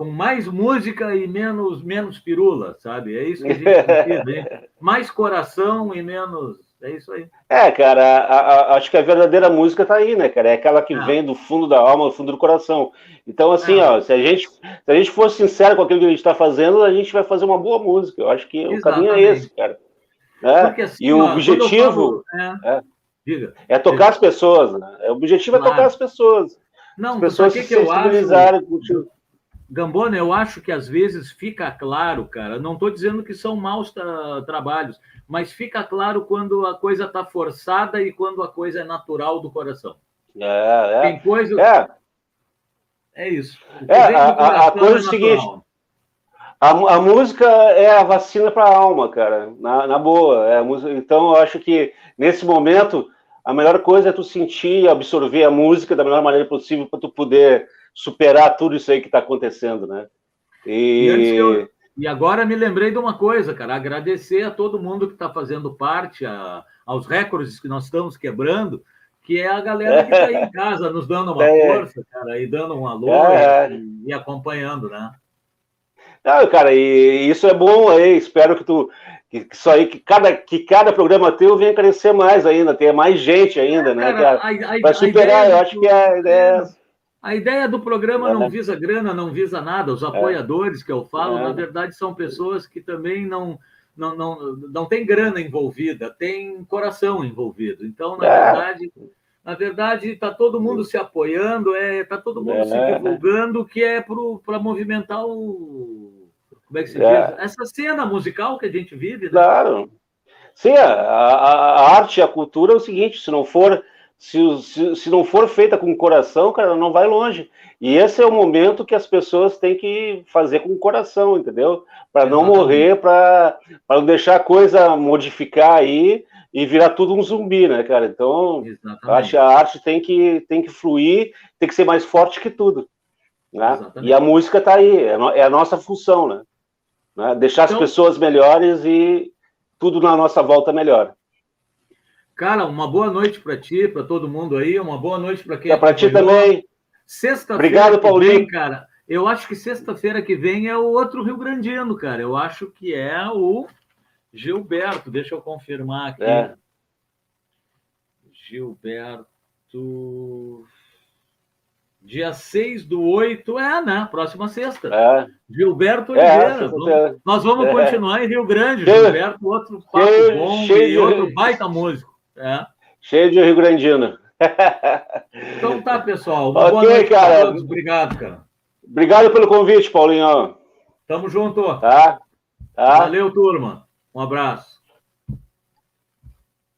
Com mais música e menos menos pirula, sabe? É isso que a gente precisa, hein? Mais coração e menos. É isso aí. É, cara, a, a, acho que a verdadeira música tá aí, né, cara? É aquela que ah. vem do fundo da alma, do fundo do coração. Então, assim, ah. ó, se a gente se a gente for sincero com aquilo que a gente está fazendo, a gente vai fazer uma boa música. Eu acho que Exatamente. o caminho é esse, cara. É? Porque, assim, e o ó, objetivo falo, é, é, Diga. é tocar Diga. as pessoas, né? O objetivo claro. é tocar as pessoas. Não, as pessoas se que sensibilizarem. Eu acho... Gambona, eu acho que às vezes fica claro, cara. Não estou dizendo que são maus tra trabalhos, mas fica claro quando a coisa está forçada e quando a coisa é natural do coração. É, é. Tem coisas. É, é isso. É, a, a, a, coisa é, é o seguinte: a, a, música é a vacina para a alma, cara. Na, na boa. É música, então, eu acho que nesse momento a melhor coisa é tu sentir, absorver a música da melhor maneira possível para tu poder superar tudo isso aí que está acontecendo, né? E... E, eu... e, agora me lembrei de uma coisa, cara, agradecer a todo mundo que está fazendo parte, a, aos recordes que nós estamos quebrando, que é a galera que está aí em casa nos dando uma é. força, cara, e dando um alô é. e, e, acompanhando, né? Não, cara, e isso é bom aí, espero que tu que isso aí, que cada, que cada programa teu venha crescer mais ainda, tenha mais gente ainda, é, né? Cara, a, a, vai superar, eu acho que é a ideia. Do programa não visa grana, não visa nada. Os apoiadores que eu falo, na verdade, são pessoas que também não, não, não, não tem grana envolvida, tem coração envolvido. Então, na verdade, na verdade, está todo mundo se apoiando, está é, tá todo mundo se divulgando, que é para movimentar o. Como é que se diz? Essa cena musical que a gente vive. Né? Claro. Sim, a, a, a arte e a cultura é o seguinte: se não for se, se, se, não for feita com o coração, cara, não vai longe. E esse é o momento que as pessoas têm que fazer com o coração, entendeu? Para não morrer, para não deixar a coisa modificar aí e virar tudo um zumbi, né, cara? Então, eu acho que a arte tem que, tem que fluir, tem que ser mais forte que tudo. Né? E a música está aí, é, é a nossa função, né? né? Deixar então, as pessoas melhores e tudo na nossa volta melhor. Cara, uma boa noite para ti, para todo mundo aí, uma boa noite para quem. É para ti também. Sexta-feira. Obrigado, Paulinho. Vem, cara. Eu acho que sexta-feira que vem é o outro Rio Grandino, cara. Eu acho que é o Gilberto. Deixa eu confirmar aqui. É. Gilberto. Dia 6 do 8, é, né? Próxima sexta. É. Gilberto é, Oliveira. É, vamos, nós vamos é. continuar em Rio Grande. Gilberto, outro papo cheio, bom cheio e outro baita músico. É. Cheio de Rio Grandino. Então tá, pessoal. Uma okay, boa noite cara. todos. Obrigado, cara. Obrigado pelo convite, Paulinho. Tamo junto. Tá. tá. Valeu, turma. Um abraço.